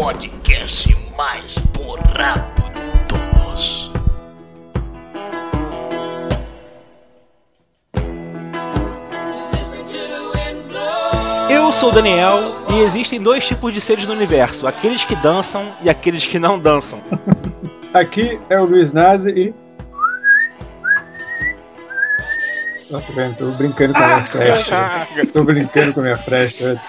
podcast mais borrado de todos. Eu sou o Daniel e existem dois tipos de seres no universo: aqueles que dançam e aqueles que não dançam. Aqui é o Luiz Nazi e. Ó, tá vendo? Tô brincando com a minha flecha. Tô brincando com a minha flecha.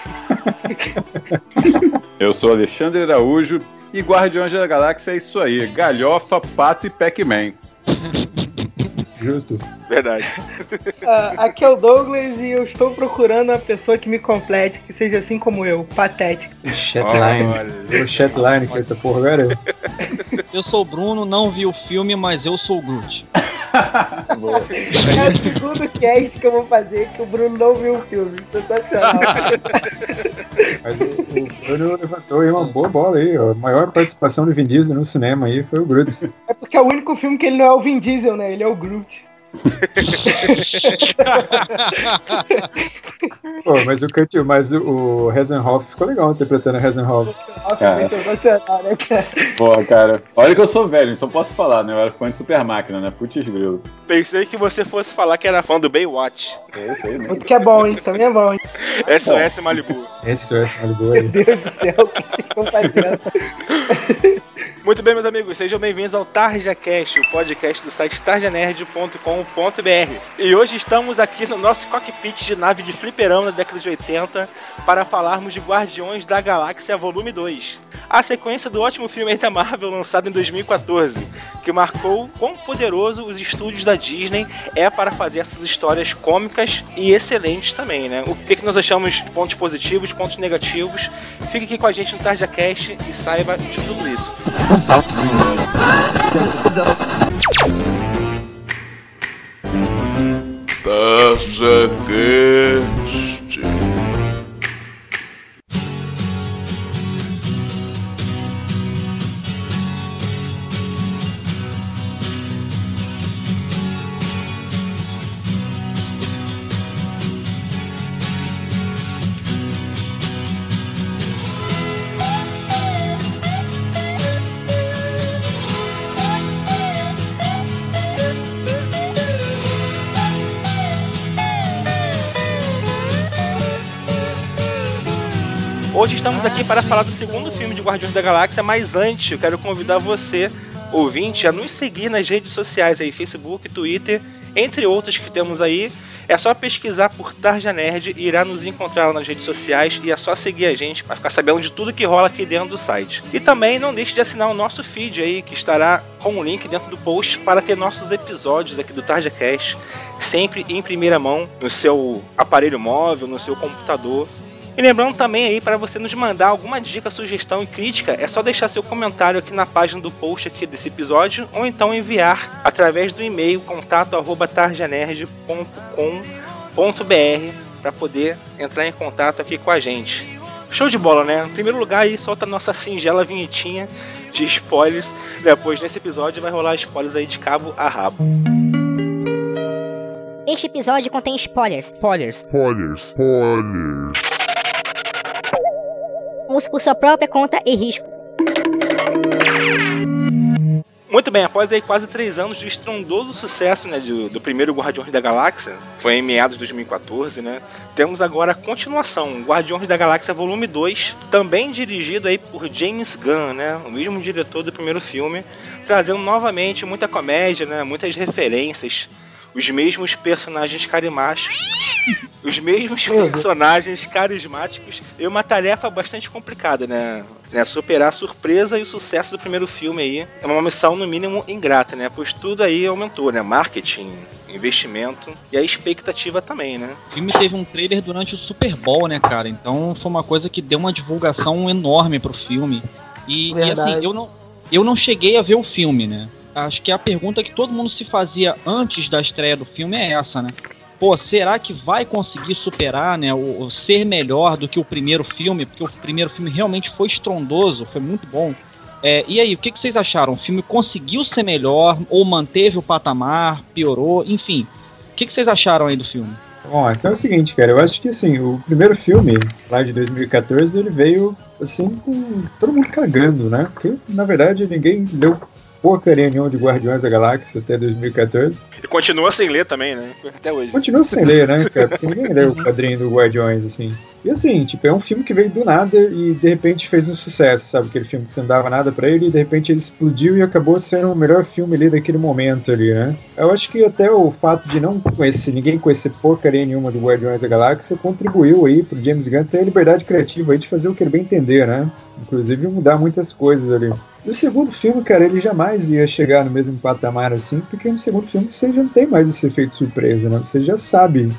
Eu sou Alexandre Araújo e Guardiões da Galáxia é isso aí: galhofa, pato e Pac-Man. Justo. Verdade. Ah, aqui é o Douglas e eu estou procurando uma pessoa que me complete, que seja assim como eu, patética. Chatline. O chatline com essa porra agora. Eu sou o Bruno, não vi o filme, mas eu sou o Groot. É o segundo cast que eu vou fazer que o Bruno não viu o filme. Sensacional. Mas o, o Bruno levantou aí uma boa bola aí. ó. A maior participação do Vin Diesel no cinema aí foi o Groot. É porque é o único filme que ele não é o Vin Diesel, né? Ele é o Groot. Pô, mas o Kurt, mas o, o Hasenhoff ficou legal interpretando a Hasenhoff. Nossa, Cara. foi sensacional, né, cara? Porra, cara. Olha que eu sou velho, então posso falar, né? Eu era fã de Super Máquina, né? Putz grilo. Pensei que você fosse falar que era fã do Baywatch. É isso aí mesmo. Outro que é bom, hein? Também é bom, hein? SOS Malibu. Esse é o Malibu Meu aí. Deus do céu, o que vocês estão fazendo? Muito bem, meus amigos, sejam bem-vindos ao TarjaCast, o podcast do site tarjanerd.com.br. E hoje estamos aqui no nosso cockpit de nave de fliperão da década de 80 para falarmos de Guardiões da Galáxia Volume 2. A sequência do ótimo filme da Marvel lançado em 2014, que marcou quão poderoso os estúdios da Disney é para fazer essas histórias cômicas e excelentes também, né? O que, nós achamos pontos positivos, pontos negativos. Fique aqui com a gente no TarjaCast e saiba de tudo isso. TarjaCast. Hoje estamos aqui para falar do segundo filme de Guardiões da Galáxia, mas antes eu quero convidar você, ouvinte, a nos seguir nas redes sociais aí, Facebook, Twitter, entre outras que temos aí. É só pesquisar por Tarja Nerd e irá nos encontrar lá nas redes sociais e é só seguir a gente para ficar sabendo de tudo que rola aqui dentro do site. E também não deixe de assinar o nosso feed aí, que estará com o link dentro do post para ter nossos episódios aqui do TarjaCast sempre em primeira mão no seu aparelho móvel, no seu computador. E lembrando também aí para você nos mandar alguma dica, sugestão e crítica, é só deixar seu comentário aqui na página do post aqui desse episódio ou então enviar através do e-mail contato@tarjanerd.com.br para poder entrar em contato aqui com a gente. Show de bola, né? Em primeiro lugar aí solta a nossa singela vinhetinha de spoilers. Depois nesse episódio vai rolar spoilers aí de cabo a rabo. Este episódio contém spoilers. Spoilers. Spoilers. Spoilers. Use por sua própria conta e risco. Muito bem, após aí quase três anos de estrondoso sucesso né, do, do primeiro Guardiões da Galáxia, foi em meados de 2014, né? Temos agora a continuação, Guardiões da Galáxia Volume 2, também dirigido aí por James Gunn, né? O mesmo diretor do primeiro filme, trazendo novamente muita comédia, né? Muitas referências, os mesmos personagens carismáticos, os mesmos personagens carismáticos e uma tarefa bastante complicada, né? né? Superar a surpresa e o sucesso do primeiro filme aí é uma missão no mínimo ingrata, né? Pois tudo aí aumentou, né? Marketing, investimento e a expectativa também, né? O filme teve um trailer durante o Super Bowl, né, cara? Então foi uma coisa que deu uma divulgação enorme pro filme. E, e assim, eu não, eu não cheguei a ver o filme, né? Acho que a pergunta que todo mundo se fazia antes da estreia do filme é essa, né? Pô, será que vai conseguir superar, né, o, ser melhor do que o primeiro filme? Porque o primeiro filme realmente foi estrondoso, foi muito bom. É, e aí, o que, que vocês acharam? O filme conseguiu ser melhor ou manteve o patamar, piorou, enfim. O que, que vocês acharam aí do filme? Bom, então é o seguinte, cara, eu acho que assim, o primeiro filme, lá de 2014, ele veio assim com todo mundo cagando, né? Porque, na verdade, ninguém deu porcaria nenhuma de Guardiões da Galáxia até 2014. E continua sem ler também, né? Até hoje. Continua sem ler, né, cara? Porque ninguém leu o quadrinho do Guardiões, assim. E assim, tipo, é um filme que veio do nada e de repente fez um sucesso, sabe? Aquele filme que você não dava nada pra ele e de repente ele explodiu e acabou sendo o melhor filme ali daquele momento ali, né? Eu acho que até o fato de não conhecer, ninguém conhecer porcaria nenhuma do Guardiões da Galáxia contribuiu aí pro James Gunn ter a liberdade criativa aí de fazer o que ele bem entender, né? Inclusive mudar muitas coisas ali. No segundo filme, cara, ele jamais ia chegar no mesmo patamar assim, porque no segundo filme você já não tem mais esse efeito surpresa, né? Você já sabe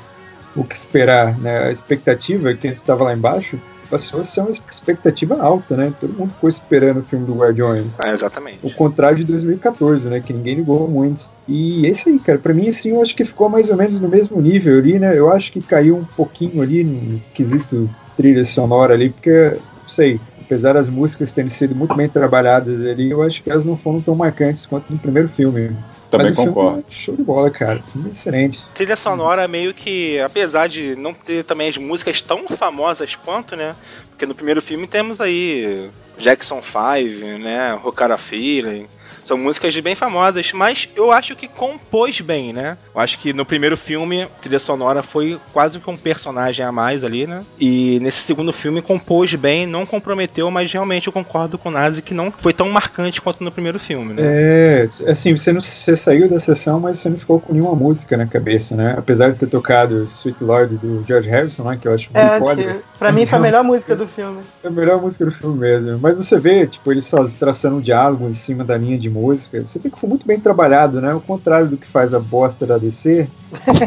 o que esperar, né? A expectativa que antes estava lá embaixo passou a ser uma expectativa alta, né? Todo mundo ficou esperando o filme do Guardiões. Ah, exatamente. O contrário de 2014, né? Que ninguém ligou muito. E esse aí, cara, pra mim, assim, eu acho que ficou mais ou menos no mesmo nível ali, né? Eu acho que caiu um pouquinho ali no quesito trilha sonora ali, porque, não sei, apesar das músicas terem sido muito bem trabalhadas ali, eu acho que elas não foram tão marcantes quanto no primeiro filme. Também Mas o filme concordo. show de bola, cara. Filme excelente. Trilha sonora meio que, apesar de não ter também as músicas tão famosas quanto, né? Porque no primeiro filme temos aí Jackson 5, né? Rocara Feeling. São músicas bem famosas, mas eu acho que compôs bem, né? Eu acho que no primeiro filme, a trilha sonora foi quase que um personagem a mais ali, né? E nesse segundo filme compôs bem, não comprometeu, mas realmente eu concordo com o Nazi que não foi tão marcante quanto no primeiro filme, né? É, assim, você, não, você saiu da sessão, mas você não ficou com nenhuma música na cabeça, né? Apesar de ter tocado Sweet Lord do George Harrison, né? Que eu acho muito É, foda. que pra mim foi a melhor música do filme. É a melhor música do filme mesmo. Mas você vê, tipo, eles só traçando um diálogo em cima da linha de música. Você vê que foi muito bem trabalhado, né? Ao contrário do que faz a bosta da DC,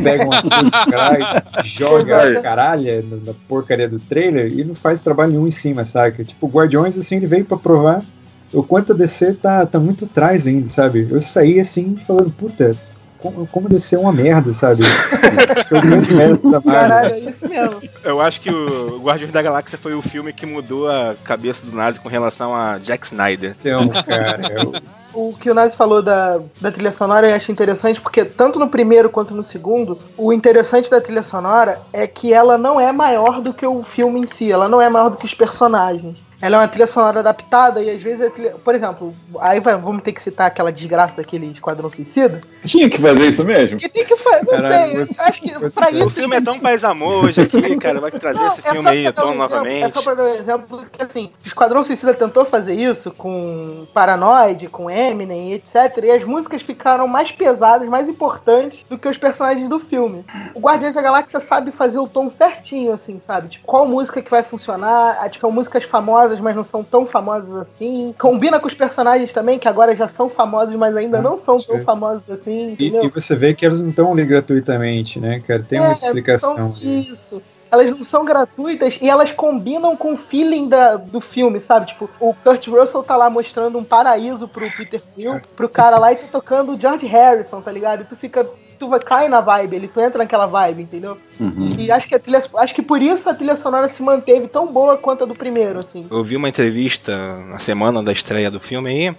pega uma lá e joga a caralha na porcaria do trailer e não faz trabalho nenhum em cima, saca? Tipo, o Guardiões, assim, ele veio pra provar o quanto a DC tá, tá muito atrás ainda, sabe? Eu saí assim falando, puta, como, como é uma merda, sabe? Foi o grande mérito da Marvel. Caralho, é isso mesmo. Eu acho que o Guardiões da Galáxia foi o filme que mudou a cabeça do Nazi com relação a Jack Snyder. Então, cara, eu, O que o Nazi falou da, da trilha sonora eu acho interessante, porque tanto no primeiro quanto no segundo, o interessante da trilha sonora é que ela não é maior do que o filme em si, ela não é maior do que os personagens. Ela é uma trilha sonora adaptada e às vezes, a trilha- por exemplo, aí vai- vamos ter que citar aquela desgraça daquele Esquadrão Suicida. Tinha que fazer isso mesmo? Que tem que fazer, não Caralho, sei, você- acho que pra O isso. filme é tão paz amor hoje aqui, cara. Vai trazer Não, esse é filme aí um exemplo- novamente. É só pra dar um exemplo que, assim, o Esquadrão Suicida tentou fazer isso com Paranoid, com Eminem, etc. E as músicas ficaram mais pesadas, mais importantes do que os personagens do filme. O Guardiões da Galáxia sabe fazer o tom certinho, assim, sabe? Tipo, qual música que vai funcionar. São músicas famosas, mas não são tão famosas assim. Combina com os personagens também, que agora já são famosos, mas ainda não são tão famosos assim, E, e você vê que elas não estão ali gratuitamente, né, cara? Tem uma É, explicação. são disso. Elas não são gratuitas e elas combinam com o feeling da, do filme, sabe? Tipo, o Kurt Russell tá lá mostrando um paraíso pro Peter Quill, pro cara lá e tá tocando o George Harrison, tá ligado? E tu fica. Tu vai cair na vibe, ele tu entra naquela vibe, entendeu? Uhum. E acho que a trilha. Acho que por isso a trilha sonora se manteve tão boa quanto a do primeiro, assim. Eu vi uma entrevista na semana da estreia do filme aí,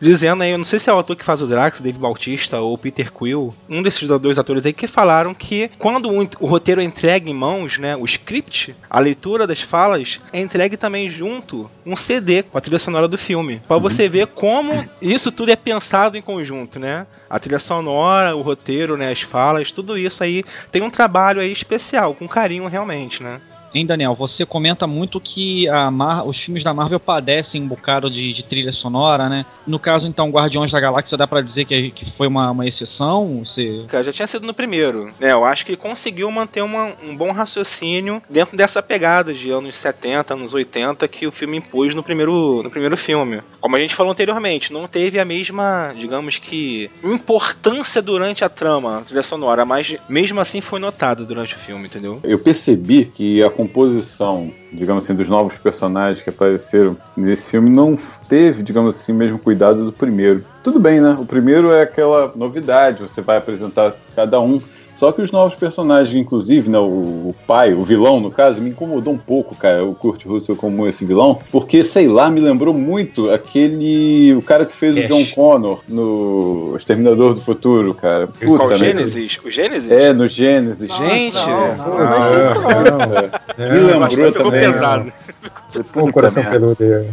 dizendo aí, eu não sei se é o ator que faz o Drax, Dave Bautista ou Peter Quill, um desses dois atores aí que falaram que quando o, o roteiro é entregue em mãos, né, o script, a leitura das falas, é entregue também junto um CD com a trilha sonora do filme, Pra você ver como isso tudo é pensado em conjunto, né? A trilha sonora, o roteiro, né, as falas, tudo isso aí tem um trabalho aí especial, com carinho realmente, né? Hein, Daniel, você comenta muito que a Mar- os filmes da Marvel padecem um bocado de, de trilha sonora, né? No caso, então, Guardiões da Galáxia dá pra dizer que, que foi uma, uma exceção? Você... Cara, já tinha sido no primeiro, né? Eu acho que conseguiu manter uma- um bom raciocínio dentro dessa pegada de anos 70, anos 80 que o filme impôs no primeiro, no primeiro filme. Como a gente falou anteriormente, não teve a mesma, digamos que, importância durante a trama, a trilha sonora, mas mesmo assim foi notada durante o filme, entendeu? Eu percebi que a composição, digamos assim, dos novos personagens que apareceram nesse filme não teve, digamos assim, mesmo cuidado do primeiro. Tudo bem, né? O primeiro é aquela novidade, você vai apresentar cada um. Só que os novos personagens, inclusive, né, o, o pai, o vilão, no caso, me incomodou um pouco, cara, o Kurt Russell como esse vilão, porque, sei lá, me lembrou muito aquele. o cara que fez Cash. o John Connor no Exterminador do Futuro, cara. Qual, o Puta, né? Gênesis? O Gênesis? É, no Gênesis. Gente, Não, não, Pô, não, mas não, não. não. Me lembrou Bastante ficou também. Pô, o coração merda. peludo aí.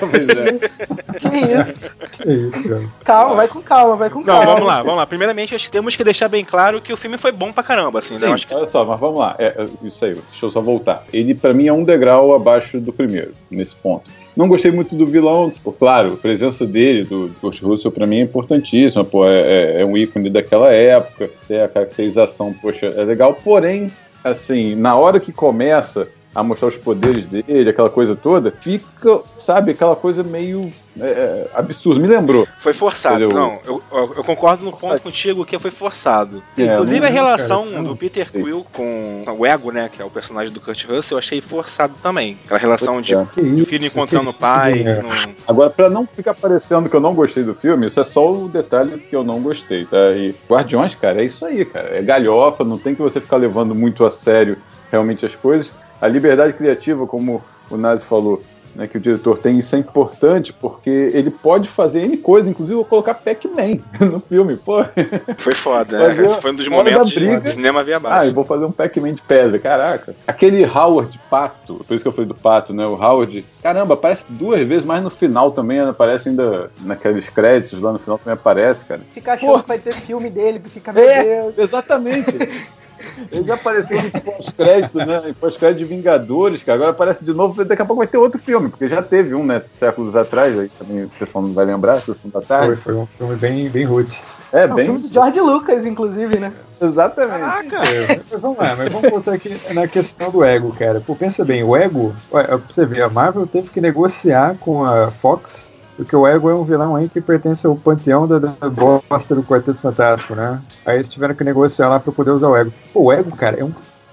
Pois é. Que isso? Que isso, velho. Calma, vai com calma, vai com Não, calma. vamos lá, vamos lá. Primeiramente, acho que temos que deixar bem claro que o filme foi bom pra caramba, assim, né? Sim, Eu acho que olha só, mas vamos lá. É, é, isso aí, deixa eu só voltar. Ele, pra mim, é um degrau abaixo do primeiro, nesse ponto. Não gostei muito do vilão, claro, a presença dele, do Kurt Russell, pra mim é importantíssima, pô, é, é- é um ícone daquela época, é, a caracterização, poxa, é legal, porém, assim, na hora que começa a mostrar os poderes dele, aquela coisa toda, fica, sabe, aquela coisa meio é, é, absurda. Me lembrou. foi forçado. Entendeu? Não, eu, eu- concordo no ponto contigo que foi forçado. É, Inclusive não- a relação cara, do. Peter Quill com o Ego, né, que é o personagem do Kurt Russell, eu achei forçado também. Aquela relação de, É. Do isso, filho encontrando o pai. isso, não- Agora, pra não ficar parecendo que eu não gostei do filme, isso é só o detalhe que eu não gostei, tá? E Guardiões, cara, é isso aí, cara. É galhofa, não tem que você ficar levando muito a sério realmente as coisas. A liberdade criativa, como o Nazi falou, né, que o diretor tem, isso é importante, porque ele pode fazer N coisa, inclusive eu vou colocar Pac-Man no filme, pô. Foi foda, né? Esse foi um dos da momentos briga- do cinema via Ah, baixo. eu vou fazer um Pac-Man de pedra, caraca. Aquele Howard Pato, por isso que eu falei do Pato, né? O Howard, caramba, aparece duas vezes, mas no final também aparece ainda naqueles créditos lá no final também aparece, cara. Fica achando Pô. que vai ter filme dele, fica, meu É. Deus. Exatamente. Ele já apareceu no pós-crédito, né? Em pós-crédito de Vingadores, cara. Agora aparece de novo, daqui a pouco vai ter outro filme, porque já teve um, né? Séculos atrás, aí também o pessoal não vai lembrar, Sessão da Foi, Tarde. foi um filme bem, bem roots. É, É um bem. filme do George Lucas, inclusive, né? Exatamente. É, mas vamos lá, mas vamos voltar aqui na questão do ego, cara. Pô, pensa bem, o ego, ué, pra você ver, a Marvel teve que negociar com a Fox, porque o ego é um vilão aí que pertence ao panteão da, da bosta do Quarteto Fantástico, né? Aí eles tiveram que negociar lá pra poder usar o ego. Pô, o ego, cara, é um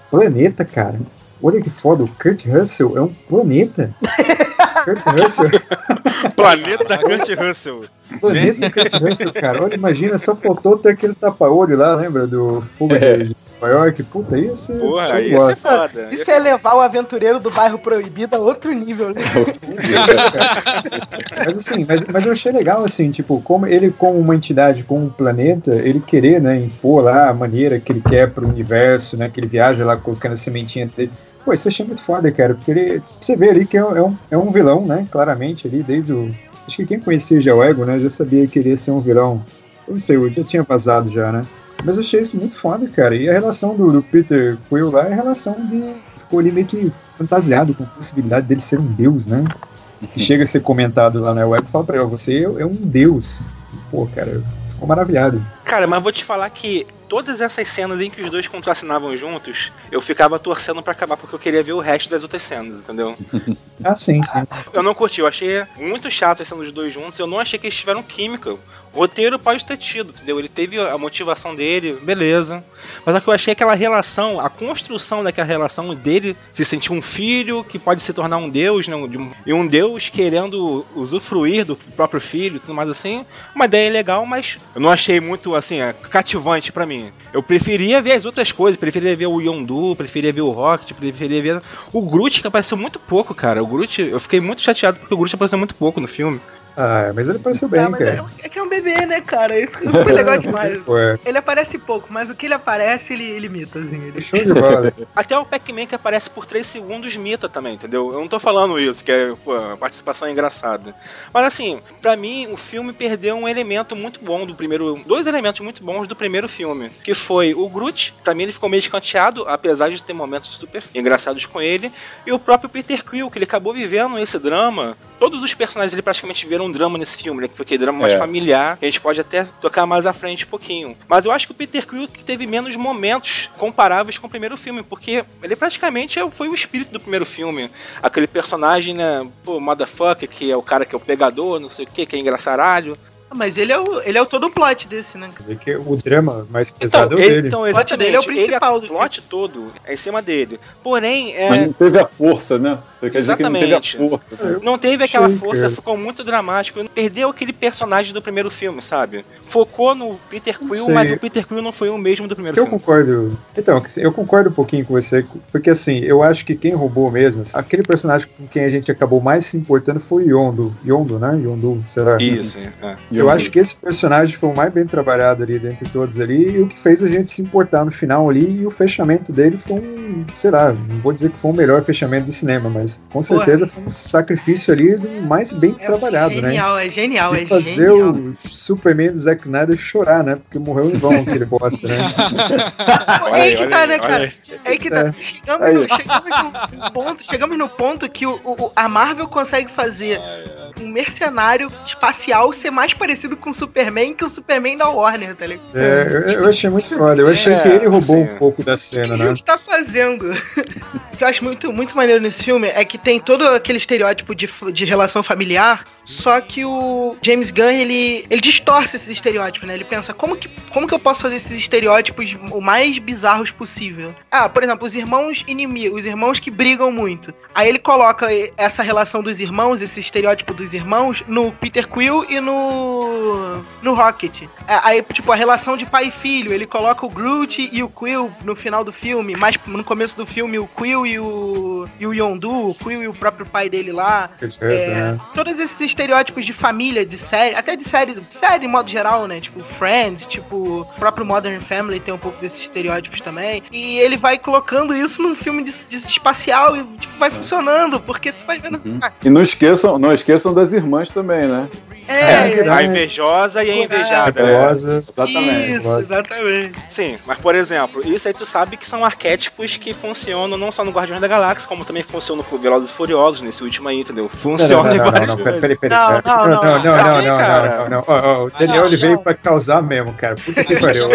planeta, cara. Olha que foda, o Kurt Russell é um planeta. Kurt Russell, Planeta Kurt Russell. planeta Kurt Russell, cara. Olha, imagina, só faltou ter aquele tapa-olho lá, lembra? Do fogo É. de, Nova York. Puta, isso Porra, ia bola. ser foda. Isso é levar o aventureiro do bairro proibido a outro nível, né? Mas assim, mas, mas eu achei legal, assim, tipo, como ele, como uma entidade, como um planeta, ele querer, né, impor lá a maneira que ele quer pro universo, né, que ele viaja lá colocando a sementinha dele. Pô, isso eu achei muito foda, cara, porque ele, você vê ali que é um, é um, é um vilão, né, claramente ali, desde o... Acho que quem conhecia já o Ego, né, já sabia que ele ia ser um vilão. Eu não sei, eu já tinha vazado já, né. Mas eu achei isso muito foda, cara. E a relação do, do Peter Quill lá é a relação de... Ficou ali meio que fantasiado com a possibilidade dele ser um deus, né que chega a ser comentado lá na web, fala pra ele, ó, você é um deus. Pô, cara, ficou maravilhado. Cara, mas vou te falar que todas essas cenas em que os dois contracenavam juntos, eu ficava torcendo pra acabar porque eu queria ver o resto das outras cenas, entendeu? Ah, sim, sim. Eu não curti, eu achei muito chato as cenas dos dois juntos, eu não achei que eles tiveram química. O roteiro pode ter tido, entendeu? Ele teve a motivação dele, beleza. Mas é que eu achei aquela relação, a construção daquela relação dele se sentir um filho que pode se tornar um deus, né? E um deus querendo usufruir do próprio filho e tudo mais assim. Uma ideia legal, mas eu não achei muito, assim, é, cativante pra mim. Eu preferia ver as outras coisas, preferia ver o Yondu, preferia ver o Rocket, preferia ver o Groot, que apareceu muito pouco, cara. O Groot, eu fiquei muito chateado porque o Groot apareceu muito pouco no filme. Ah, mas ele pareceu bem, Ah, mas é, cara. é que é um bebê, né, cara? Isso foi legal demais. É Ele aparece pouco, mas o que ele aparece, ele, ele imita, assim. Ele... show de bola. Até o Pac-Man que aparece por 3 segundos mita também, entendeu? Eu não tô falando isso, que é, pô, a participação é engraçada. Mas assim, pra mim, o filme perdeu um elemento muito bom do primeiro. Dois elementos muito bons do primeiro filme. Que foi o Groot, pra mim ele ficou meio escanteado, apesar de ter momentos super engraçados com ele. E o próprio Peter Quill, que ele acabou vivendo esse drama. Todos os personagens ele praticamente um drama nesse filme, né? Que foi aquele drama mais É. familiar. A gente pode até tocar mais à frente um pouquinho. Mas eu acho que o Peter Quill teve menos momentos comparáveis com o primeiro filme, porque ele praticamente é- foi o espírito do primeiro filme. Aquele personagem, né? Pô, motherfucker, que é o cara que é o pegador, não sei o que, que é engraçaralho. Mas ele é o, ele é o todo plot desse, né? Vê que o drama mais Então, pesado é o ele, dele. então plot exatamente, dele é o principal ele, do o plot todo é em cima dele. Porém, é, Mas não teve a força, né? Você quer dizer que não teve a Exatamente. força. né? Não teve aquela força, ficou muito dramático. Perdeu aquele personagem do primeiro filme, sabe? Focou no Peter Quill, mas o Peter Quill não foi o mesmo do primeiro Eu filme. concordo. Então, eu concordo um pouquinho com você, porque assim, eu acho que quem roubou mesmo, aquele personagem com quem a gente acabou mais se importando foi o Yondo. Yondo, né? Yondo, será? Isso, é. Eu acho que esse personagem foi o mais bem trabalhado ali dentre todos ali, e o que fez a gente se importar no final ali, e o fechamento dele foi um, sei lá, não vou dizer que foi o melhor fechamento do cinema, mas com certeza foi um sacrifício ali do mais bem É trabalhado, né? genial, é genial, De é fazer genial. o Superman do Zack Snyder chorar, né? Porque morreu em vão aquele bosta, né? É aí que tá, né, cara? aí. É aí que tá. É. Chegamos, Aí. no, chegamos no ponto, chegamos no ponto que o, o- a Marvel consegue fazer um mercenário espacial ser mais parecido com o Superman que o Superman da Warner, tá ligado? É, eu, eu achei muito foda. Eu achei É, que ele roubou assim, um pouco da O que cena, a né? gente tá fazendo? O que eu acho muito, muito maneiro nesse filme é que tem todo aquele estereótipo de, de relação familiar, só que o James Gunn, ele, ele distorce esses estereótipos, né? Ele pensa, como que, como que eu posso fazer esses estereótipos o mais bizarros possível? Ah, por exemplo, os irmãos inimigos, os irmãos que brigam muito. Aí ele coloca essa relação dos irmãos, esse estereótipo dos irmãos, no Peter Quill e no, no Rocket. É, Aí, tipo, a relação de pai e filho, ele coloca o Groot e o Quill no final do filme, mas no começo do filme o Quill e o, e o Yondu, o Quill e o próprio pai dele lá. Que diferença, É, né? Todos esses estereótipos de família, de série, até de série, de série em modo geral, né? Tipo, Friends, tipo, o próprio Modern Family tem um pouco desses estereótipos também. E ele vai colocando isso num filme de, de espacial e tipo, vai funcionando, porque tu vai vendo. Uhum. Ah, E não esqueçam, não esqueçam das irmãs também, né? É, É, A invejosa e a invejada, né? Rosa. Exatamente. Isso, exatamente. Sim, mas por exemplo, isso aí tu sabe que são arquétipos que funcionam não só no Guardiões da Galáxia, como também funcionam no Velozes e Furiosos, nesse último aí, entendeu? Não, Funciona não, não, não, vários não, peraí, peraí, peraí. Não, não, não, não, não, não, assim, não, cara. não, não. Ó, ó, O Daniel, não, ele veio não. pra causar mesmo, cara. Puta que pariu.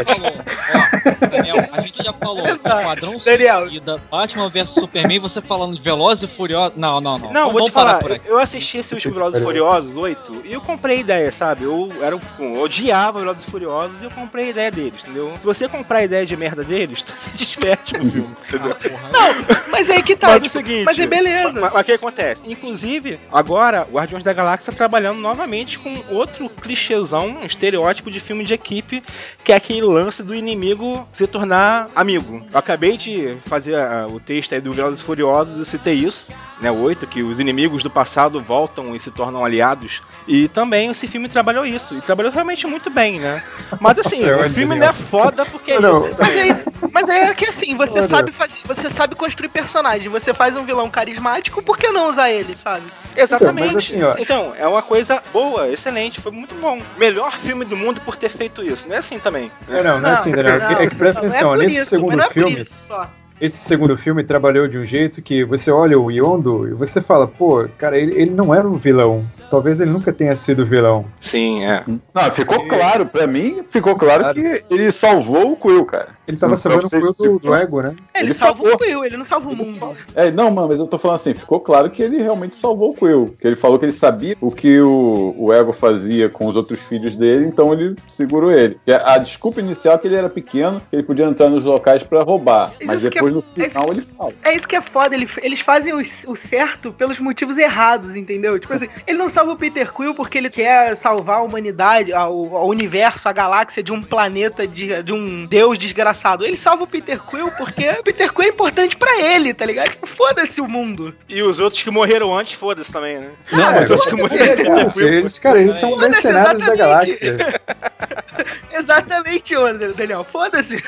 Daniel, a gente já falou, Exato. Esquadrão Daniel. Suicida, Batman vs Superman, você falando de Veloz e Furioso. Não, não, não. Não, vou te falar, eu assisti esse último Velozes e Furiosos 8 e eu comprei a ideia, sabe? Eu era um, eu odiava Velozes e Furiosos e eu comprei a ideia deles, entendeu? Se você comprar a ideia de merda deles, tu se diverte no filme, entendeu? Ah, porra. Mas aí que tá. Mas é o tipo, seguinte, mas é beleza. Mas mas o que acontece? Inclusive, agora, o Guardiões da Galáxia tá trabalhando novamente com outro clichêzão, um estereótipo de filme de equipe, que é aquele lance do inimigo se tornar amigo. Eu acabei de fazer ah, o texto aí do Velozes e Furiosos, eu citei isso, né, o 8, que os inimigos do passado voltam e se tornam aliados. E também esse filme trabalhou isso, e trabalhou realmente muito bem, né? Mas assim, o filme não é foda porque é Não. isso. Mas aí, mas aí é que assim, você Olha. sabe fazer, você sabe construir personagem, você faz um vilão carismático, por que não usar ele, sabe? Exatamente. Então, mas assim, ó- Então, é uma coisa boa, excelente, foi muito bom. Melhor filme do mundo por ter feito isso. Não é assim também. Não, não, não é assim, Daniel. É que presta não, atenção, é por nesse isso, segundo mas não é por filme, isso só. Esse segundo filme trabalhou de um jeito que você olha o Yondo e você fala, pô, cara, ele, ele não era um vilão. Talvez ele nunca tenha sido vilão. Sim, é. Não, ficou claro, pra mim, ficou claro Claro. que ele salvou o Quill, cara. Ele tava sabendo vocês, o do, tipo, do ego, né? Ele, Ele salva falou. o Quill, ele não salva o mundo. É, não, mano, mas eu tô falando assim, ficou claro que ele realmente salvou o Quill. Que ele falou que ele sabia o que o, o Ego fazia com os outros filhos dele, então ele segurou ele. E a, a desculpa inicial é que ele era pequeno, que ele podia entrar nos locais pra roubar. Isso Mas é- depois no é- final ele fala. É isso que é foda, ele- eles fazem o, o certo pelos motivos errados, entendeu? Tipo assim, ele não salva o Peter Quill porque ele quer salvar a humanidade, o universo, a galáxia de um planeta, de, de um deus desgraçado. Ele salva o Peter Quill porque o Peter Quill é importante pra ele, tá ligado? Tipo, foda-se o mundo. E os outros que morreram antes, foda-se também, né? Não, é, os outros que morreram antes. Eles, cara, eles são mercenários da galáxia. Exatamente, ô, Daniel, foda-se.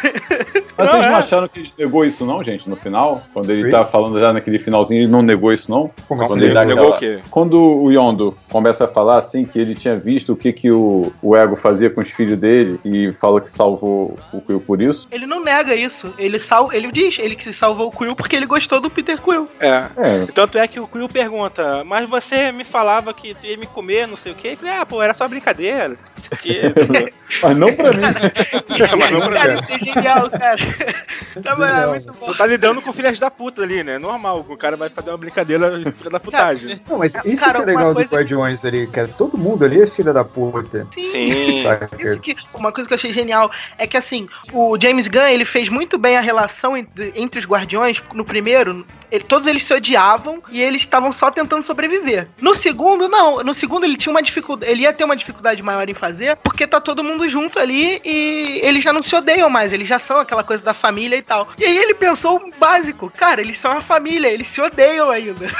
Mas vocês não é. acharam que ele negou isso, não, gente, no final? Quando ele tá falando já naquele finalzinho, ele não negou isso, não? Como Quando assim? ele Negou aquela- o quê? Quando o Yondo começa a falar assim que ele tinha visto o que, que o, o Ego fazia com os filhos dele e fala que salvou o Quill por isso. Ele não nega isso. Ele, sal, ele diz, ele que se salvou o Quill porque ele gostou do Peter Quill. É. É, Tanto é que o Quill pergunta, mas você me falava que tu ia me comer, não sei o quê. Eu falei, ah, pô, era só brincadeira. Aqui Mas não pra mim. mas não pra Cara, mim. isso é genial, cara. Na moral, é muito bom. Tu tá lidando com filhas da puta ali, né? Normal, o cara vai fazer uma brincadeira filha da putagem. Não, mas isso Cara, que é legal do Guardiões ali, cara. Todo mundo ali é filha da puta. Sim. Saca? Isso que, uma coisa que eu achei genial é que assim, o James Gunn ele fez muito bem a relação entre os guardiões. No primeiro, ele- todos eles se odiavam e eles estavam só tentando sobreviver. No segundo, não. No segundo ele tinha uma dificuldade, ele ia ter uma dificuldade maior em fazer, porque tá todo mundo junto ali e eles já não se odeiam mais, eles já são aquela coisa da família e tal. E aí ele pensou o básico, cara, eles são a família, eles se odeiam ainda.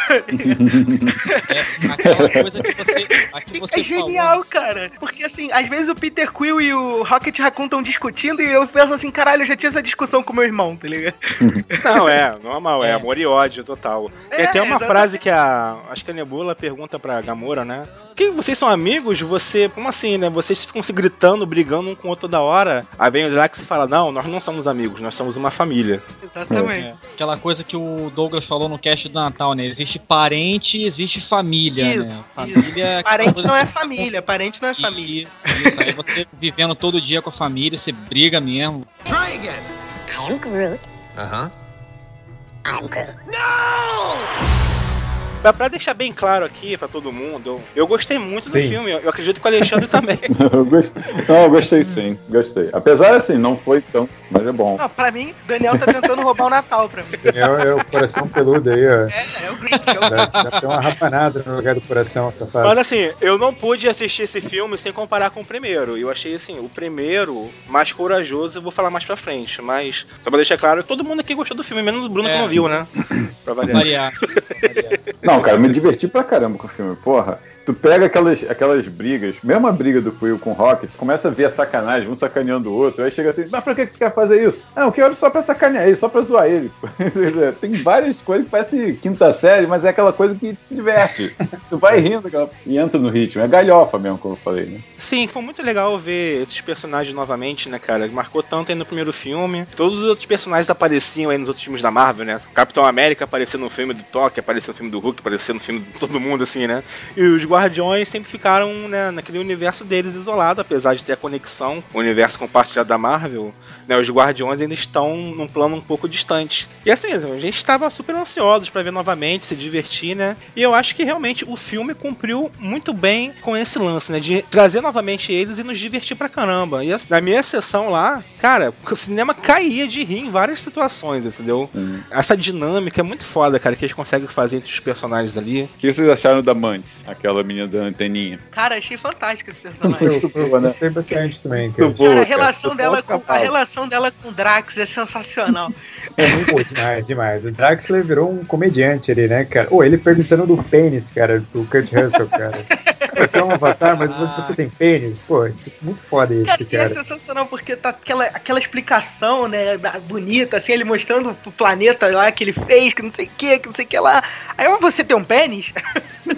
É aquela coisa que você. A que você É genial, cara. Porque assim, às vezes o Peter Quill e o Rocket Raccoon estão discutindo e eu penso assim, caralho, eu já tinha essa discussão com meu irmão, tá ligado? Não, é, normal, é, É. amor e ódio total. Tem É, até uma exatamente. frase que a. Acho que a Nebula pergunta pra Gamora, né? Que vocês são amigos? Você. Como assim, né? Vocês ficam se gritando, brigando um com o outro toda hora. Aí vem o Drax e fala: Não, nós não somos amigos, nós somos uma família. Exatamente. É, aquela coisa que o Douglas falou no cast do Natal, né? Existe parente, existe família, Isso, né? Família é aquela Parente coisa não é família, parente não é família. Isso, isso, aí você vivendo todo dia com a família, você briga mesmo. I am Groot. Uh-huh. I'm Groot. Pra, pra deixar bem claro aqui pra todo mundo, eu gostei muito do Sim. filme. Eu acredito que o Alexandre também. Eu gost- Não, eu gostei sim, gostei. Apesar assim, não foi tão, mas é bom. Não, pra mim, Daniel tá tentando roubar o Natal pra mim. É, o- é o coração peludo aí, ó. É, é o Grinch. É o... Dá, dá uma rapanada no lugar do coração, safado. Mas assim, eu não pude assistir esse filme sem comparar com o primeiro. Eu achei assim, o primeiro mais corajoso, eu vou falar mais pra frente. Mas, só pra deixar claro, todo mundo aqui gostou do filme, menos o Bruno que É. não viu, né? Pra variar. Variar. variar. Não, cara, me diverti pra caramba com o filme. Porra, tu pega aquelas, aquelas brigas, mesmo a briga do Quill com o Rocket, começa a ver a sacanagem, um sacaneando o outro, aí chega assim, mas pra que tu quer fazer isso? Não, eu quero só pra sacanear ele, só pra zoar ele. Tem várias coisas que parece quinta série, mas é aquela coisa que te diverte. Tu vai rindo aquela... e entra no ritmo. É galhofa mesmo, como eu falei, né? Sim, foi muito legal ver esses personagens novamente, né, cara? Marcou tanto aí no primeiro filme. Todos os outros personagens apareciam aí nos outros filmes da Marvel, né? Capitão América apareceu no filme do Thor, apareceu no filme do Hulk, apareceu no filme de todo mundo, assim, né? E os Guardiões sempre ficaram, né, naquele universo deles isolado, apesar de ter a conexão, o universo compartilhado da Marvel, né? Os Guardiões ainda estão num plano um pouco distante. E assim, a gente estava super ansiosos pra ver novamente, se divertir, né? E eu acho que realmente o filme cumpriu muito bem com esse lance, né? De trazer novamente eles e nos divertir pra caramba. E assim, na minha sessão lá, cara, o cinema caía de rir em várias situações, entendeu? Hum. Essa dinâmica é muito foda, cara, que eles conseguem fazer entre os personagens ali. O que vocês acharam da Mantis, aquela menina da anteninha? Cara, achei fantástico esse personagem. Eu, Muito eu né? gostei bastante também, cara. Muito boa, Cara, a cara. relação, dela com, a relação dela com o Drax é sensacional. Pô, demais, demais. O Draxler virou um comediante ali, né, cara? Ou ele perguntando do pênis, cara, do Kurt Russell, cara. Você é um avatar, mas você, você tem pênis? Pô, é muito foda Cara, isso, e é cara. sensacional porque tá aquela, aquela explicação, né, bonita, assim, ele mostrando pro planeta lá que ele fez, que não sei o que, que não sei o que lá. Aí, você tem um pênis?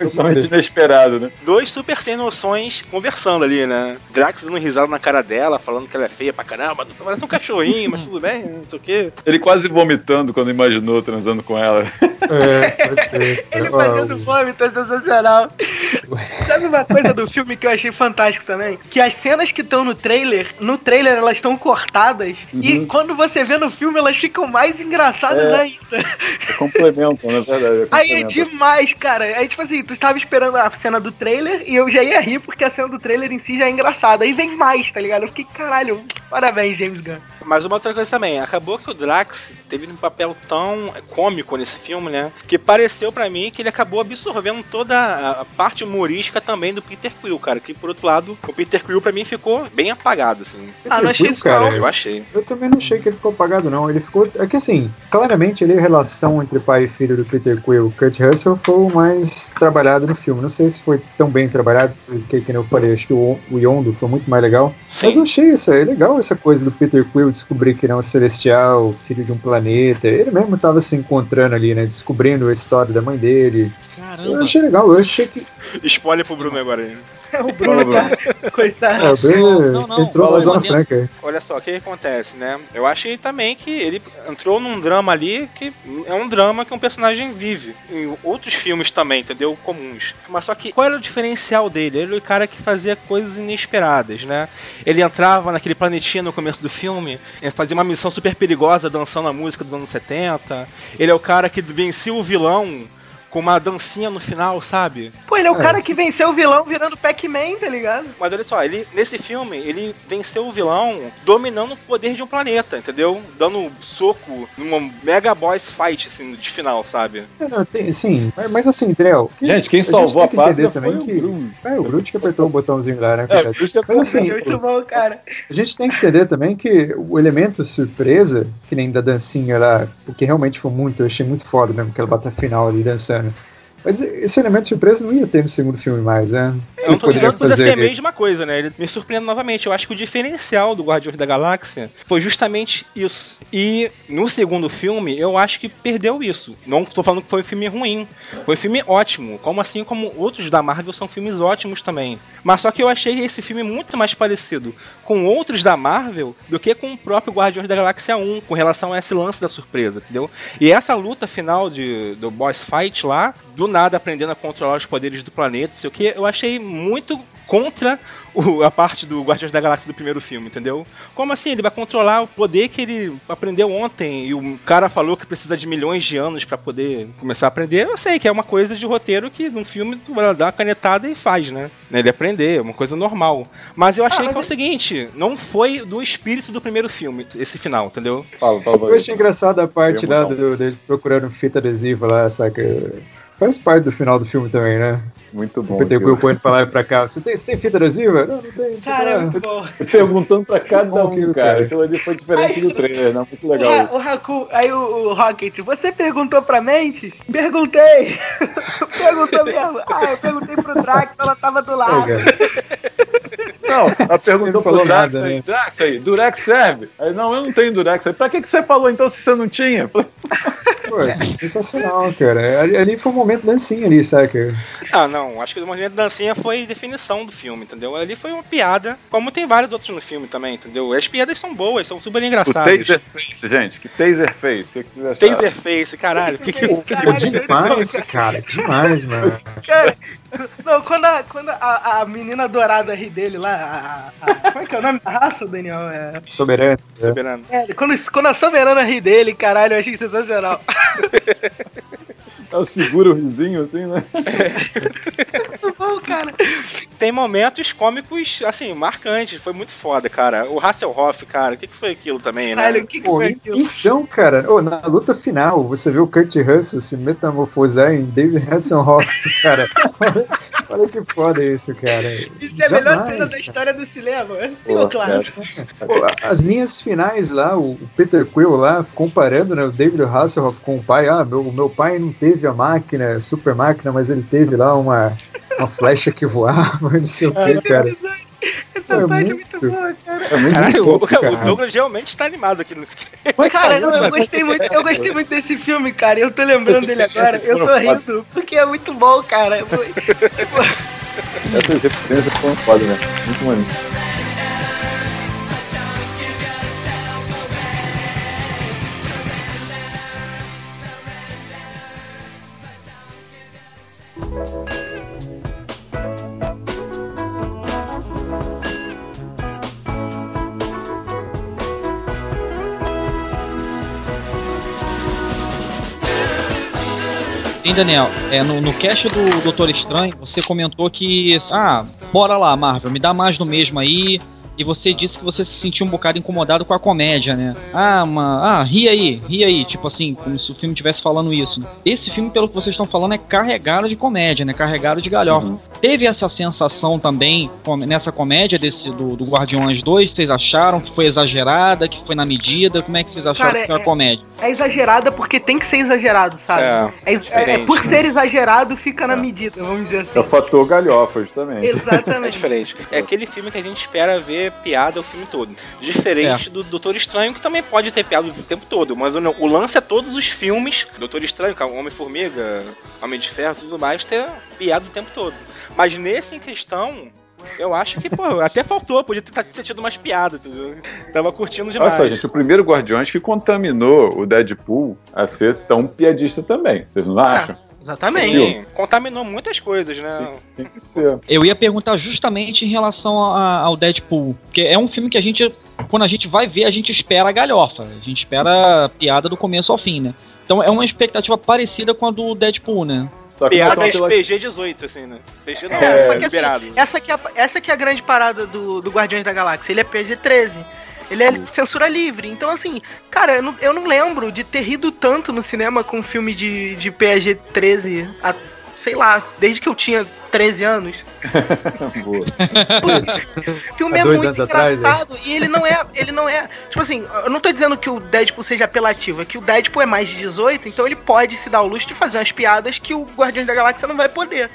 Totalmente inesperado, né? Dois super sem noções conversando ali, né? Drax dando risada na cara dela, falando que ela é feia pra caramba, parece um cachorrinho, mas tudo bem, não sei o quê. Ele quase vomitando quando imaginou transando com ela. É, pode. Ele fazendo vômito, é sensacional. Sabe uma coisa do filme que eu achei fantástico também? Que as cenas que estão no trailer, no trailer elas estão cortadas. E Uhum. quando você vê no filme, elas ficam mais engraçadas É. ainda. É complemento, na verdade. É Aí é demais, cara. Aí, tipo assim, tu estava esperando a cena do trailer e eu já ia rir porque a cena do trailer em si já é engraçada. Aí vem mais, tá ligado? Eu fiquei, caralho, parabéns, James Gunn. Mas uma outra coisa também, acabou que o Drax teve um papel tão cômico nesse filme, né? Que pareceu pra mim que ele acabou absorvendo toda a- parte humorística também do Peter Quill, cara. Que por outro lado, o Peter Quill pra mim ficou bem apagado, assim. Ah, não achei isso cara. não. Eu achei. Eu também não achei que ele ficou apagado, não. Ele ficou. É que assim, claramente ali a relação entre pai e filho do Peter Quill e Kurt Russell foi o mais trabalhado no filme. Não sei se foi tão bem trabalhado, porque, que nem eu falei, acho que o, o Yondo foi muito mais legal. Mas eu Sim. achei isso, é legal essa coisa do Peter Quill descobrir que ele é um celestial, filho de um planeta. Ele mesmo tava se encontrando ali, né? Descobrindo a história da mãe dele. Eu Caramba. achei legal, eu achei que. Spoiler pro Bruno agora. hein? O Bruno, cara, coitado. É, o não, não, entrou na Zona Franca. Olha só, o que, que acontece, né? Eu achei também que ele entrou num drama ali que é um drama que um personagem vive. Em outros filmes também, entendeu? Comuns. Mas só que qual era o diferencial dele? Ele era o cara que fazia coisas inesperadas, né? Ele entrava naquele planetinha no começo do filme, eh, fazia uma missão super perigosa dançando a música dos anos 70. Ele é o cara que vencia o vilão com uma dancinha no final, sabe? Pô, ele é o É, cara sim. que venceu o vilão virando Pac-Man, tá ligado? Mas olha só, ele nesse filme ele venceu o vilão dominando o poder de um planeta, entendeu? Dando soco numa mega boss fight assim de final, sabe? É, tem, sim, mas, mas assim, Drell. que- Gente, quem a gente salvou a tem que paz entender foi também o que. Bruno. É, o Brute que apertou o botãozinho lá, né? É, isso que Mas assim, muito bom, cara. A gente tem que entender também que o elemento surpresa, que nem da dancinha lá, o que realmente foi muito, eu achei muito foda mesmo, aquela batalha final ali dançando. and Mas esse elemento surpresa não ia ter no segundo filme mais, né? Eu não tô dizendo que precisa ser a fazer- mesma coisa, né? Ele me surpreende novamente. Eu acho que o diferencial do Guardiões da Galáxia foi justamente isso. E no segundo filme, eu acho que perdeu isso. Não estou falando que foi um filme ruim. Foi um filme ótimo. Como assim como outros da Marvel são filmes ótimos também. Mas só que eu achei esse filme muito mais parecido com outros da Marvel do que com o próprio Guardiões da Galáxia 1, com relação a esse lance da surpresa, entendeu? E essa luta final de, do boss fight lá, do nada aprendendo a controlar os poderes do planeta, não sei o que, eu achei muito contra o- a parte do Guardiões da Galáxia do primeiro filme, entendeu? Como assim? Ele vai controlar o poder que ele aprendeu ontem e o cara falou que precisa de milhões de anos pra poder começar a aprender. Eu sei que é uma coisa de roteiro que num filme tu vai dar uma canetada e faz, né? Ele aprender, é uma coisa normal. Mas eu achei Ah, mas que é o seguinte, não foi do espírito do primeiro filme, esse final, entendeu? Fala, fala, Eu achei engraçada a parte lá deles procurando fita adesiva lá, saca? Faz parte do final do filme também, né? Muito O bom. Peter aquilo. Quill correndo pra lá e pra cá. Você tem, você tem fita adesiva? Não, não tem. não Cara, é muito bom. Perguntando pra cada Bom um, cara. cara. Aquilo ali foi diferente do trailer, né? Muito legal O, isso. O Haku, aí o, o Rocket, você perguntou pra Mentes? Perguntei. Perguntou mesmo. Ah, eu perguntei pro Drax, ela tava do lado. Não, ela perguntou pro falou Drax nada, aí, né? Drax aí, Durex serve? Aí, não, eu não tenho Durex. Aí, pra que, que você falou então se você não tinha? Pô, sensacional, cara. Ali, ali foi um momento dancinha ali, saca? Ah, não, acho que o movimento dancinha foi definição do filme, entendeu? Ali foi uma piada, como tem vários outros no filme também, entendeu? As piadas são boas, são super O engraçadas. Taser Face, gente. Que Taser Face. O que que acharam? Taserface, caralho. Que que... Pô, Caralho, demais, cara. Demais, mano. Cara, não, quando, a, quando a, a menina dourada ri dele lá, a, a- como é que é o nome da raça, Daniel? É, Soberano. né? Soberano. é, quando, quando a soberana ri dele, caralho, eu achei sensacional. Ela segura o risinho assim, né? Muito bom, cara. Tem momentos cômicos, assim, marcantes. Foi muito foda, cara. O Hasselhoff, cara, o que, que foi aquilo também, né? Caralho, o que, que Pô, foi aquilo? então, cara, ô, na luta final, você vê o Kurt Russell se metamorfosar em David Hasselhoff, cara. Olha, olha que foda isso, cara. Isso é a melhor cena da cara. história do cinema. Ô, claro. Pô, as linhas finais lá, o Peter Quill lá, comparando né, o David Hasselhoff com o pai. Ah, meu, o meu pai não teve a máquina, super máquina, mas ele teve lá uma, uma flecha que voava, não sei o que, cara. Essa É parte é muito- muito boa, cara. É muito Caralho, o, fofo, o cara. Douglas realmente está animado aqui no Cara, não, eu gostei muito, eu gostei muito desse filme, cara. Eu tô lembrando dele agora. Eu tô rindo, porque é muito bom, cara. Essas referências foram foda, né? Muito maneiro. Hein, Daniel, é, no, no cast do Doutor Estranho, você comentou que, ah, bora lá, Marvel, me dá mais do mesmo aí. E você disse que você se sentiu um bocado incomodado com a comédia, né? Ah, uma, ah, ri aí, ri aí, tipo assim, como se o filme estivesse falando isso. Esse filme, pelo que vocês estão falando, é carregado de comédia, né? Carregado de galhofa. Teve essa sensação também com- nessa comédia desse do, do Guardiões 2? Vocês acharam que foi exagerada, que foi na medida? Como é que vocês acharam Cara, que foi a é- comédia? É exagerada porque tem que ser exagerado, sabe? É, É, é- diferente, por né? ser exagerado, fica na medida, vamos dizer É o assim. fator galhofa, justamente. É Exatamente. diferente. É aquele filme que a gente espera ver piada o filme todo. Diferente do Doutor Estranho, que também pode ter piada o tempo todo. Mas o, o lance é todos os filmes, Doutor Estranho, Homem-Formiga, Homem de Ferro, tudo mais, ter piada o tempo todo. Mas nesse em questão, eu acho que, pô, até faltou, podia ter, ter tido umas piadas, entendeu? Tava curtindo Olha demais. só, gente, o primeiro Guardiões que contaminou o Deadpool a ser tão piadista também. Vocês não acham? Exatamente. Sim, contaminou muitas coisas, né? Tem que ser. Eu ia perguntar justamente em relação a- ao Deadpool, porque é um filme que a gente, quando a gente vai ver, a gente espera a galhofa, a gente espera a piada do começo ao fim, né? Então é uma expectativa parecida com a do Deadpool, né? Só que Piada pelas- PG-18, assim, né? PG não, É, é, só que assim, liberado. Essa que é, a- essa que é a grande parada do, do Guardiões da Galáxia. Ele é PG-13. Ele é censura livre. Então, assim, cara, eu não, eu não lembro de ter rido tanto no cinema com um filme de, de PG-13, há, sei lá, desde que eu tinha 13 anos. Boa. O filme é muito atrás, engraçado e ele não é. Ele não é. Tipo assim, eu não tô dizendo que o Deadpool seja apelativo, é que o Deadpool é mais de 18, então ele pode se dar o luxo de fazer umas piadas que o Guardiões da Galáxia não vai poder.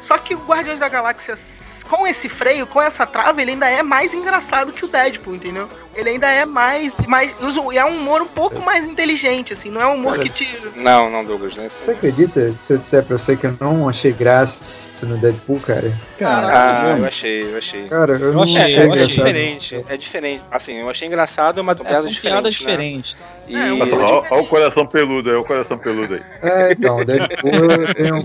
Só que o Guardiões da Galáxia, com esse freio, com essa trava, ele ainda é mais engraçado que o Deadpool, entendeu? Ele ainda é mais. mais é um humor um pouco mais inteligente, assim, não é um humor que te. Não, não, Douglas, né? Você acredita se eu disser pra você que eu não achei graça no Deadpool, cara? Ah, eu achei, eu achei. Cara, eu, Eu não achei, achei eu É, é achei. diferente, é diferente. Assim, eu achei engraçado, mas É, piadas são diferentes. piadas né? diferentes. E... É, Olha ó o coração peludo aí, o coração peludo aí. É, então, o Deadpool, é um,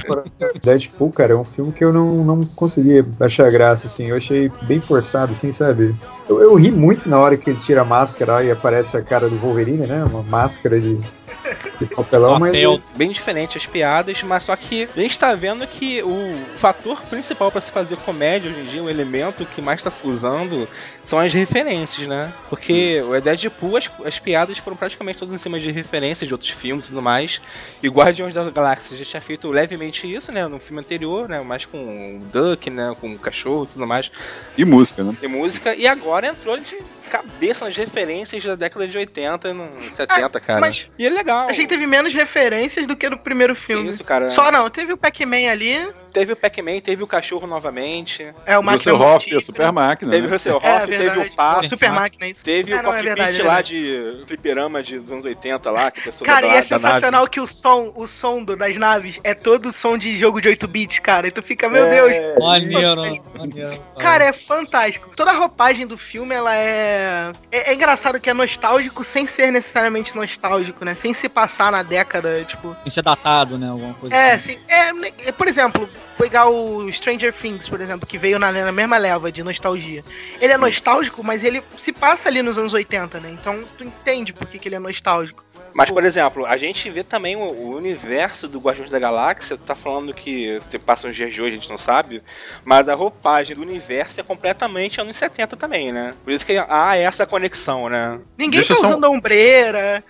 Deadpool, cara, é um filme que eu não, não consegui achar graça, assim. Eu achei bem forçado, assim, sabe? Eu, eu ri muito na hora que tira a máscara e aparece a cara do Wolverine, né? Uma máscara de, de papelão, mas. Papel. bem diferente as piadas, mas só que a gente tá vendo que o fator principal pra se fazer comédia hoje em dia, o elemento que mais tá se usando, são as referências, né? Porque o Deadpool, as, as piadas foram praticamente todas em cima de referências de outros filmes e tudo mais. E Guardiões da Galáxia já tinha feito levemente isso, né? No filme anterior, né? Mais com o Duck, né? Com o cachorro e tudo mais. E música, né? E música. E agora entrou de cabeça nas referências da década de 80 e no 70, cara. mas E é legal. A gente teve menos referências do que no primeiro filme. Isso, cara. Só não, teve o Pac-Man ali, Teve o Pac-Man, teve o cachorro novamente, é o O Máquina Russell Hoff, a super máquina. teve o né? Russell Hoff, É, teve o Pato, Super Máquina, isso. teve É, o não, é cockpit verdade, é lá verdade. de fliperama de, dos anos 80 lá, que Cara, da, e é sensacional que o som, o som do- das naves é todo som de jogo de 8 bits, cara. E tu fica, meu É, Deus. Maneiro, maneiro. Cara, é fantástico. Toda a roupagem do filme, ela é... é. é engraçado que é nostálgico sem ser necessariamente nostálgico, né? Sem se passar na década, tipo. Que ser datado, né? Alguma coisa É, assim. é, né, é, por exemplo, pegar o Stranger Things, por exemplo, que veio na, na mesma leva de nostalgia. Ele é nostálgico, mas ele se passa ali nos anos 80, né? Então tu entende por que, que ele é nostálgico. Mas, por exemplo, a gente vê também o, o universo do Guardiões da Galáxia, tá falando que se passa uns dias de hoje, a gente não sabe, mas a roupagem do universo é completamente anos 70 também, né? Por isso que há essa conexão, né? Ninguém Deixa tá eu só- usando a ombreira.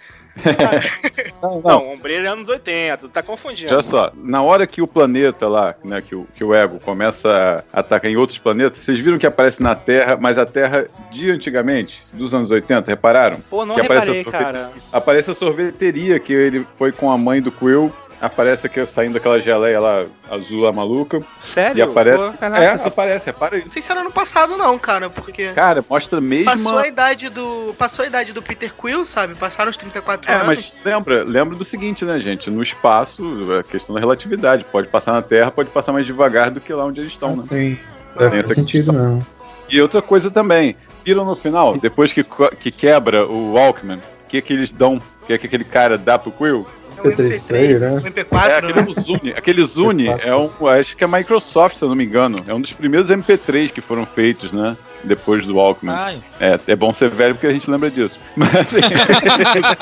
Não, não. Não, Ombreira é anos 80, tu tá confundindo. Olha só, na hora que o planeta lá, né, que o, que o ego começa a atacar em outros planetas, vocês viram que aparece na Terra, mas a Terra de antigamente, dos anos 80, repararam? Pô, não que aparece reparei, a sorvete- cara. Aparece a sorveteria que ele foi com a mãe do Quill, aparece aqui saindo daquela geleia lá, azul lá maluca, Sério? e aparece... Pô, caraca, é, você- aparece, repara Não sei se era no passado, não, cara, porque. Cara, mostra mesmo... Passou a idade do. Passou a idade do Peter Quill, sabe? Passaram os 34 É, anos. mas lembra, lembra do seguinte, né, gente? No espaço, a questão da relatividade. Pode passar na Terra, pode passar mais devagar do que lá onde eles estão, né? Sim, Tem é, faz essa sentido não. E outra coisa também, viram no final, depois que, que quebra o Walkman, o que, que eles dão? O que, que aquele cara dá pro Quill? É o MP3 player, né? o MP4, É né? aquele Zune. Aquele Zune é um. Acho que é Microsoft, se eu não me engano. É um dos primeiros MP3 que foram feitos, né? Depois do Walkman. Ah, É, é bom ser velho porque a gente lembra disso. Mas assim,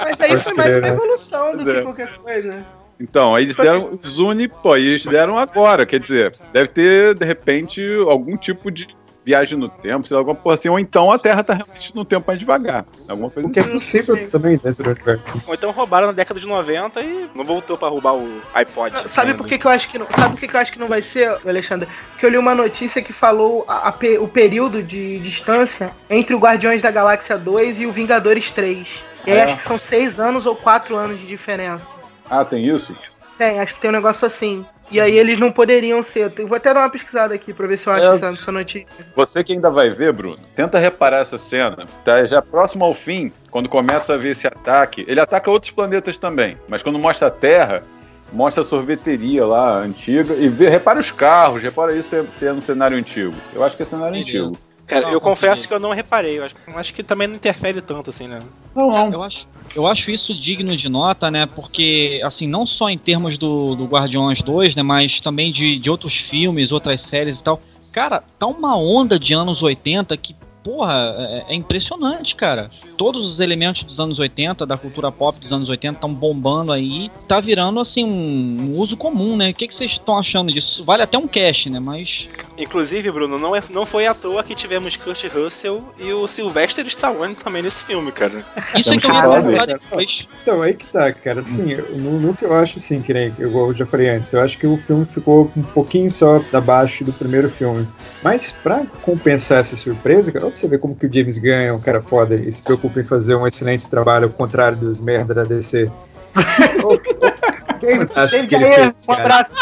Mas aí Pode foi mais uma né? evolução do que é. qualquer coisa. então, aí eles deram o Zune, pô, e eles deram agora. Quer dizer, deve ter, de repente, algum tipo de viagem no tempo, sei lá, alguma porra assim, ou então a Terra tá realmente no tempo mais devagar. Alguma coisa O que é assim. possível também dentro do universo. Ou então roubaram na década de 90 e não voltou pra roubar o iPod. Sabe por que, que eu acho que não? Sabe por que, que eu acho que não vai ser, Alexandre? Porque eu li uma notícia que falou a- a o período de distância entre o Guardiões da Galáxia 2 e o Vingadores 3. E aí É. acho que são seis anos ou quatro anos de diferença. Ah, tem isso? Tem, acho que tem um negócio assim. E aí eles não poderiam ser. Eu vou até dar uma pesquisada aqui pra ver se eu acho É. essa, essa notícia. Você que ainda vai ver, Bruno, tenta reparar essa cena. Tá já próximo ao fim, quando começa a ver esse ataque. Ele ataca outros planetas também, mas quando mostra a Terra, mostra a sorveteria lá antiga e vê, repara os carros, repara isso se é, se é no cenário antigo. Eu acho que é cenário Entendi. antigo. Cara, Não, eu confesso que eu não reparei. Eu acho, acho que também não interfere tanto assim, né? Não, não. Eu acho, eu acho isso digno de nota, né? Porque, assim, não só em termos do, do Guardiões 2, né? Mas também de, de outros filmes, outras séries e tal. Cara, tá uma onda de anos 80 que, porra, é, é impressionante, cara. Todos os elementos dos anos 80, da cultura pop dos anos 80, estão bombando aí. Tá virando, assim, um, um uso comum, né? O que, vocês estão achando disso? Vale até um cash, né? Mas. Inclusive, Bruno, não, é, não foi à toa que tivemos Kurt Russell e o Sylvester Stallone também nesse filme, cara. Isso é que eu ia depois. Então, aí que tá, cara. Assim, no, no que eu acho, assim, que nem eu já falei antes, eu acho que o filme ficou um pouquinho só abaixo do primeiro filme. Mas pra compensar essa surpresa, cara, você ver como que o James Gunn é um cara foda e se preocupa em fazer um excelente trabalho ao contrário dos merda da DC. Quem acha que ele fez, um abraço.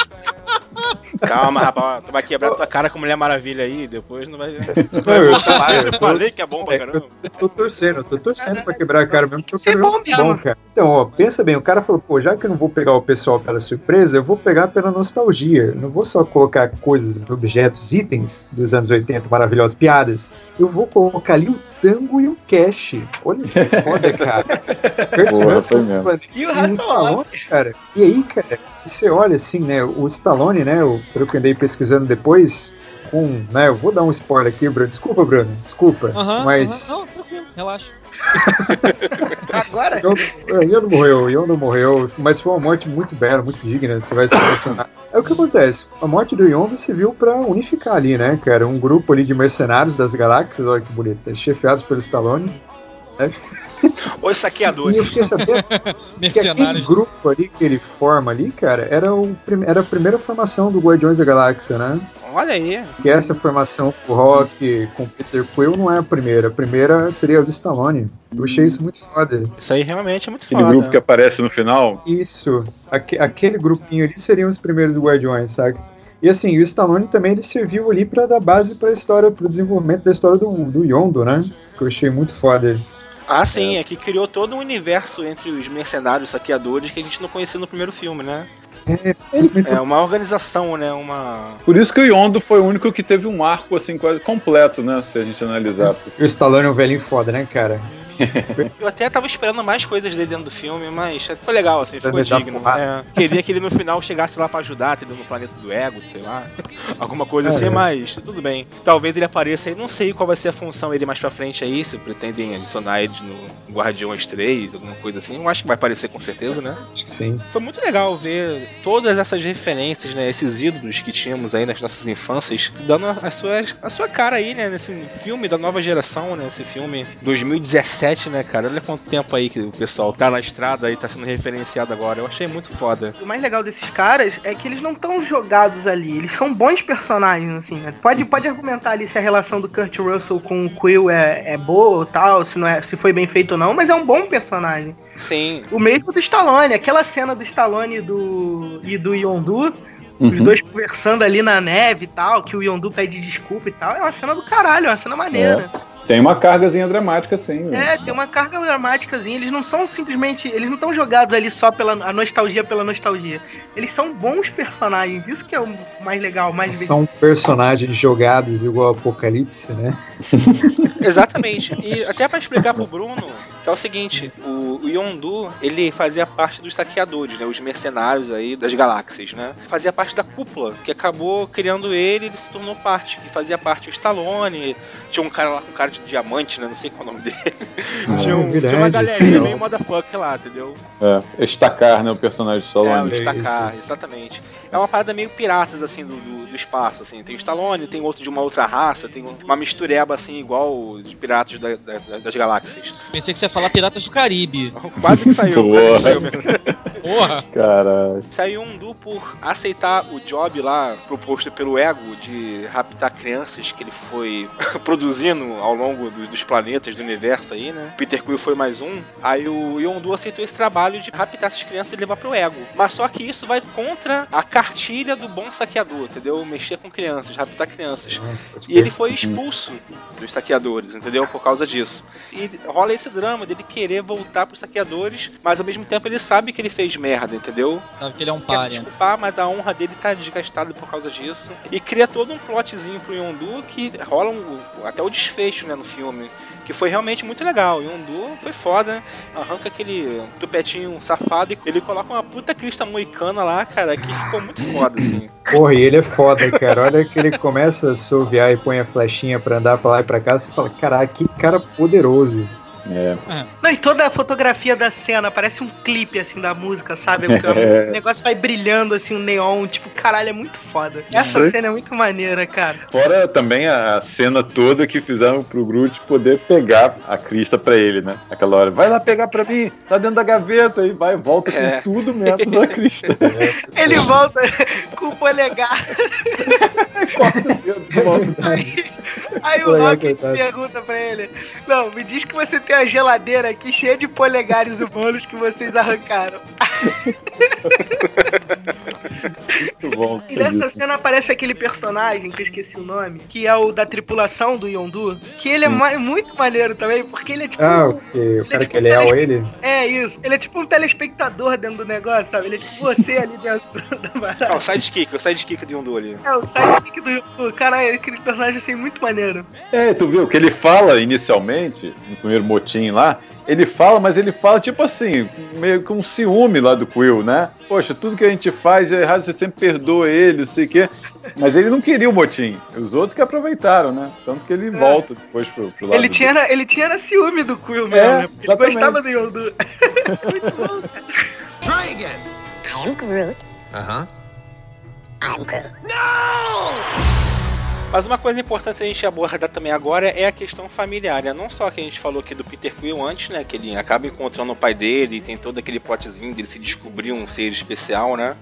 Calma, rapaz, tu vai quebrar tua cara com Mulher Maravilha aí, depois não vai. Não, eu, Para, eu eu, falei que é bom pra É, caramba. eu tô torcendo, eu tô torcendo pra quebrar a cara mesmo, porque eu Isso é quero bom cara. Então, ó, pensa bem, o cara falou, pô, já que eu não vou pegar o pessoal pela surpresa, eu vou pegar pela nostalgia. Eu não vou só colocar coisas, objetos, itens dos anos 80, maravilhosas piadas. Eu vou colocar ali um tango e um cash. Olha que foda, cara. Boa, foi mesmo. mano, E o. Stallone, cara. E aí, cara, você olha assim, né? O Stallone, né? o- Pelo que eu andei pesquisando depois, com, né? Eu vou dar um spoiler aqui, Bruno. Desculpa, Bruno. Desculpa. Aham, mas. aham, não, tranquilo, relaxa. Agora? Yondo, é, Yondo morreu, Yondo morreu, mas foi uma morte muito bela, muito digna, você vai se emocionar. É o que acontece, a morte do Yondo serviu pra unificar ali, né, cara, um grupo ali de mercenários das galáxias, olha que bonito, chefiados pelo Stallone. Os E eu saqueadores. fiquei sabendo que aquele grupo ali que ele forma ali, cara, era, o, prim- era a primeira formação do Guardiões da Galáxia, né? Olha aí. Que essa formação com o Rock, com o Peter Quill, não é a primeira. A primeira seria a do Stallone. Eu achei isso muito foda. Isso aí realmente é muito Aquele foda. grupo que aparece no final. Isso, aque- aquele grupinho ali seriam os primeiros Guardiões, sabe? E assim, o Stallone também ele serviu ali pra dar base pra história, pro desenvolvimento da história do, do Yondo, né? Que eu achei muito foda. Ah, sim, é. que criou todo um universo entre os mercenários saqueadores que a gente não conhecia no primeiro filme, né? É uma organização, né? Uma. Por isso que o Yondo foi o único que teve um arco assim quase completo, né? Se a gente analisar. E o Stallone é um velhinho foda, né, cara? Eu até tava esperando mais coisas dele dentro do filme, mas foi legal, assim, ficou digno. É, queria que ele no final chegasse lá pra ajudar, entendeu? No planeta do ego, sei lá. Alguma coisa assim, É. mas tudo bem. Talvez ele apareça aí, não sei qual vai ser a função dele mais pra frente aí, se pretendem adicionar ele no Guardiões 3, alguma coisa assim. Eu acho que vai aparecer com certeza, né? Acho que sim. Foi muito legal ver todas essas referências, né? Esses ídolos que tínhamos aí nas nossas infâncias, dando a sua, a sua cara aí, né? Nesse filme da nova geração, né? Esse filme 2017, né, cara? Olha quanto tempo aí que o pessoal tá na estrada e tá sendo referenciado agora. Eu achei muito foda. O mais legal desses caras é que eles não estão jogados ali, eles são bons personagens, assim, né? Pode, pode argumentar ali se a relação do Kurt Russell com o Quill é, é boa ou tal, se, não é, se foi bem feito ou não, mas é um bom personagem. Sim, O mesmo do Stallone, aquela cena do Stallone e do, e do Yondu, os Uhum. dois conversando ali na neve e tal, que o Yondu pede desculpa e tal, é uma cena do caralho, é uma cena maneira. Tem uma cargazinha dramática, sim. né? É, tem uma carga dramáticazinha. Eles não são simplesmente. Eles não estão jogados ali só pela a nostalgia pela nostalgia. Eles são bons personagens. Isso que é o mais legal, mais São personagens jogados igual Apocalipse, né? exatamente. E até pra explicar pro Bruno Que é o seguinte, o, o Yondu, ele fazia parte dos saqueadores, né? Os mercenários aí das galáxias, né? Fazia parte da cúpula, que acabou criando ele, ele se tornou parte. Que fazia parte o Stallone, tinha um cara lá com cara de diamante, né? Não sei qual é o nome dele. tinha, um- tinha uma galerinha meio motherfucker lá, entendeu? É, estacar, né? O personagem de É, o Stallone. destacar, exatamente. É uma parada meio piratas, assim, do, do, do espaço, assim. Tem o Stallone, tem outro de uma outra raça, tem uma mistureba, assim, igual de piratas da- da- das galáxias. Pensei que você ia falar Piratas do Caribe. Quase que saiu, que saiu mesmo. Porra! Caralho. Saiu um Du por aceitar o job lá proposto pelo Ego de raptar crianças que ele foi produzindo ao longo do- dos planetas do universo aí, né? Peter Quill foi mais um. Aí o Yondu aceitou esse trabalho de raptar essas crianças e levar pro Ego. Mas só que isso vai contra a cartilha do bom saqueador, entendeu? Mexer com crianças, raptar crianças. E ele foi expulso dos saqueadores, entendeu? Por causa disso. E rola esse drama dele querer voltar pros saqueadores, mas ao mesmo tempo ele sabe que ele fez merda, entendeu? Sabe que ele é um Quer se desculpar, mas a honra dele tá desgastada por causa disso. E cria todo um plotzinho pro Yondu que rola um- até o desfecho, né, no filme. Que foi realmente muito legal. Yondu foi foda, né? Arranca aquele tupetinho safado e ele coloca uma puta crista moicana lá, cara, que ficou muito foda, assim. Porra, e ele é foda, cara. Olha que ele começa a assoviar e põe a flechinha pra andar pra lá e pra cá. Você fala, caraca, que cara poderoso. É. Não, e toda a fotografia da cena parece um clipe, assim, da música, sabe? Porque É. O negócio vai brilhando, assim, um neon, tipo, caralho, é muito foda. Essa Sim. cena é muito maneira, cara. Fora também a cena toda que fizeram pro Groot poder pegar a crista pra ele, né? Aquela hora, vai lá pegar pra mim, tá dentro da gaveta, e vai e volta É. com tudo menos a crista. Ele volta com o polegar. Corta o dedo, volta. Aí o Polegar, Rocket pergunta pra ele: Não, me diz que você tem a geladeira aqui cheia de polegares humanos que vocês arrancaram. Muito bom. E nessa cena aparece aquele personagem, que eu esqueci o nome, que é o da tripulação do Yondu, que ele é Sim. ma- muito maneiro também, porque ele é tipo. Ah, um- o, que, o cara tipo que é leal a ele? É isso. Ele é tipo um telespectador dentro do negócio, sabe? Ele é tipo você ali dentro da É parada. o sidekick, o sidekick do Yondu ali. É o sidekick do Yondu. Caralho, aquele personagem assim muito maneiro. É, tu viu que ele fala inicialmente, no primeiro lá, ele fala, mas ele fala tipo assim, meio com ciúme lá do Quill, né? Poxa, tudo que a gente faz é errado, você sempre perdoa ele, não sei o quê. Mas ele não queria o motim. Os outros que aproveitaram, né? Tanto que ele volta depois pro, pro lado Ele do- tinha, na- ele tinha na ciúme do Quill mesmo, É, né? Ele gostava do Yondu. I am Groot. Uh huh. I'm Groot. Mas uma coisa importante a gente abordar também agora é a questão familiar, né? Não só que a gente falou aqui do Peter Quill antes, né? Que ele acaba encontrando o pai dele, tem todo aquele plotzinho dele se descobrir um ser especial, né?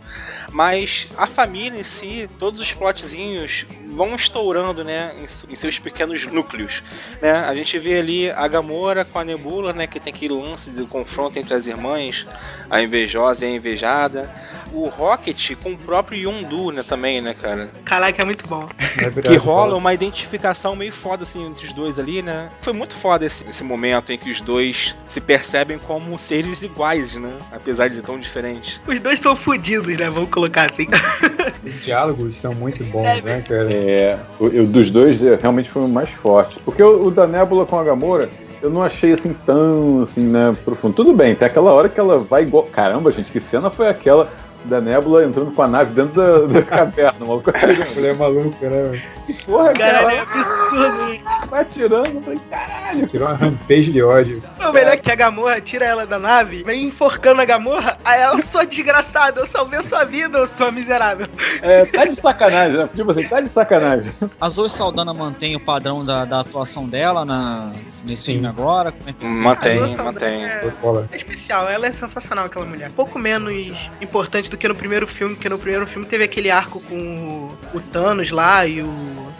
Mas a família em si, todos os plotzinhos vão estourando, né? Em, seus pequenos núcleos, né? A gente vê ali a Gamora com a Nebula, né? Que tem aquele lance do confronto entre as irmãs, a invejosa e a invejada. O Rocket com o próprio Yondu, né? Também, né, cara? Caraca, é muito bom. É rola uma identificação meio foda assim entre os dois ali, né? Foi muito foda esse, esse momento em que os dois se percebem como seres iguais, né? Apesar de tão diferentes. Os dois estão fodidos, né? Vamos colocar assim. Os diálogos são muito bons, né, cara? É, o, eu- dos dois é, realmente foi o mais forte. Porque o, o da Nebula com a Gamora, eu não achei assim tão assim, né, profundo. Tudo bem, tem aquela hora que ela vai igual. Caramba, gente, que cena foi aquela da Nebula entrando com a nave dentro da, da caverna, o maluco atirando. Ele é maluco, né? Que porra, é Caralho, é absurdo. Vai atirando, eu falei, caralho. Tirou uma rampage de ódio. O melhor é que a Gamorra tira ela da nave, vem enforcando a Gamorra, aí ela, eu sou desgraçada, eu salvei a sua vida, eu sou miserável. É, tá de sacanagem, né? Tipo assim, tá de sacanagem. A Zoe Saldana mantém o padrão da, da atuação dela na, nesse Sim. filme agora? Como é que... Mantém, Nossa, mantém. é-. É especial, ela é sensacional, aquela mulher. Pouco menos importante do que no primeiro filme, porque no primeiro filme teve aquele arco com o, o Thanos lá e o,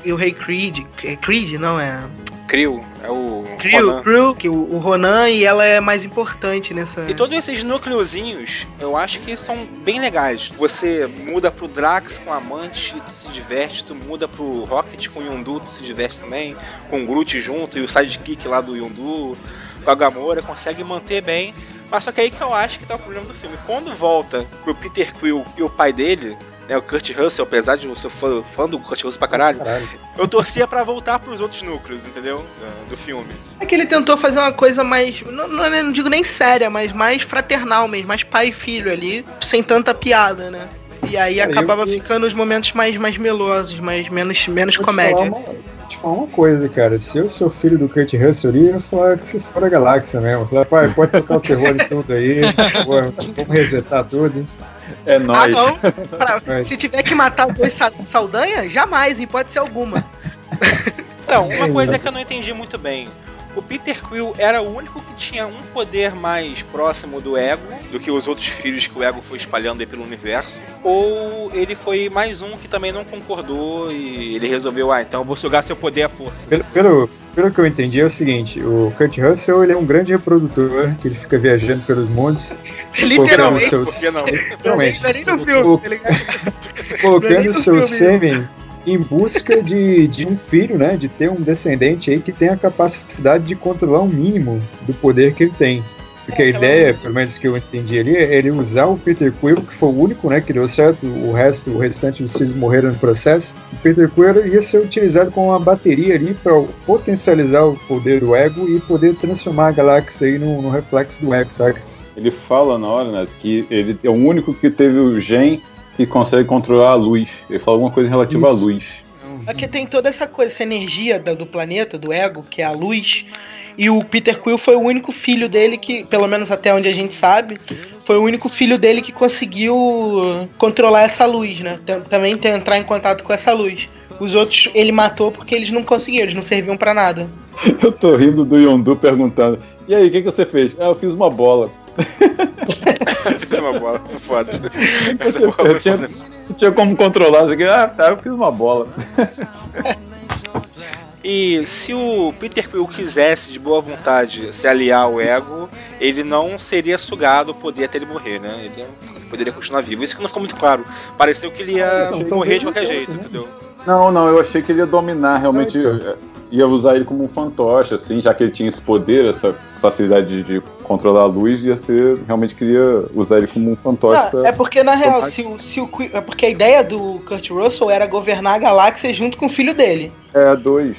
e o Rei Creed. É Creed, não é? Krill é o Crew, Ronan. Crew, que o, o Ronan e ela é mais importante nessa. E todos esses núcleozinhos, eu acho que são bem legais. Você muda pro Drax com a Amante, tu se diverte, tu muda pro Rocket com o Yondu, tu se diverte também, com o Groot junto e o sidekick lá do Yondu, com a Gamora, consegue manter bem. Mas só que aí que eu acho que tá o problema do filme. Quando volta pro Peter Quill e o pai dele, né, o Kurt Russell, apesar de eu ser fã, fã do Kurt Russell pra caralho, Caralho. eu torcia pra voltar pros outros núcleos, entendeu? Do, filme. É que ele tentou fazer uma coisa mais. Não, não, não digo nem séria, mas mais fraternal mesmo, mais pai e filho ali, sem tanta piada, né? E aí Cara, acabava eu- ficando os momentos mais, mais melosos, mais, menos, menos comédia. falar te falar uma coisa, cara. Se eu sou filho do Kurt Russell ali, eu ia falar que se for a galáxia mesmo. Eu Falar, pai, pode tocar o terror de tudo aí. Vamos resetar tudo. É Ah, nóis. não. Pra- Mas- se tiver que matar Zoe Sa- Saldanha, jamais, em hipótese alguma. Então, uma É, coisa que eu não entendi muito bem. O Peter Quill era o único que tinha um poder mais próximo do ego do que os outros filhos que o ego foi espalhando aí pelo universo? Ou ele foi mais um que também não concordou e ele resolveu, ah, então eu vou sugar seu poder à força? Pelo, pelo, pelo que eu entendi é o seguinte, o Kurt Russell ele é um grande reprodutor, que ele fica viajando pelos mundos, Literalmente. colocando Por que não? Literalmente. Não é nem no filme, colocando no seu filme. sêmen em busca de, de um filho, né? De ter um descendente aí que tenha a capacidade de controlar o mínimo do poder que ele tem. Porque a É, ideia, pelo menos que eu entendi ali, é ele usar o Peter Quill, que foi o único, né, que deu certo, o resto, o restante dos filhos morreram no processo. O Peter Quill ia ser utilizado como uma bateria ali para potencializar o poder do ego e poder transformar a galáxia aí no, no reflexo do ego, saca? Ele fala na hora, né, que ele é o único que teve o gen que consegue controlar a luz. Ele fala alguma coisa relativa à Isso. luz. Aqui tem toda essa coisa, essa energia do planeta, do ego, que é a luz. E o Peter Quill foi o único filho dele que, pelo menos até onde a gente sabe, foi o único filho dele que conseguiu controlar essa luz, né? Tam- Também entrar em contato com essa luz. Os outros ele matou porque eles não conseguiram, eles não serviam pra nada. Eu tô rindo do Yondu perguntando: E aí, o que, que você fez? Ah, eu fiz uma bola. Fiz uma bola, foda. Eu tinha, não tinha como controlar isso aqui. Ah, tá, eu fiz uma bola. E se o Peter Quill quisesse de boa vontade se aliar ao ego, ele não seria sugado o poder até ele morrer, né? Ele poderia continuar vivo. Isso que não ficou muito claro. Pareceu que ele ia Então, então morrer de qualquer jeito, né? entendeu? Não, não, eu achei que ele ia dominar realmente. Ah, então. Ia usar ele como um fantoche, assim, já que ele tinha esse poder, essa facilidade de, controlar a luz, ia ser. Realmente queria usar ele como um fantoche. Pra- é porque, na real, se o, se o é porque a ideia do Kurt Russell era governar a galáxia junto com o filho dele. É, dois.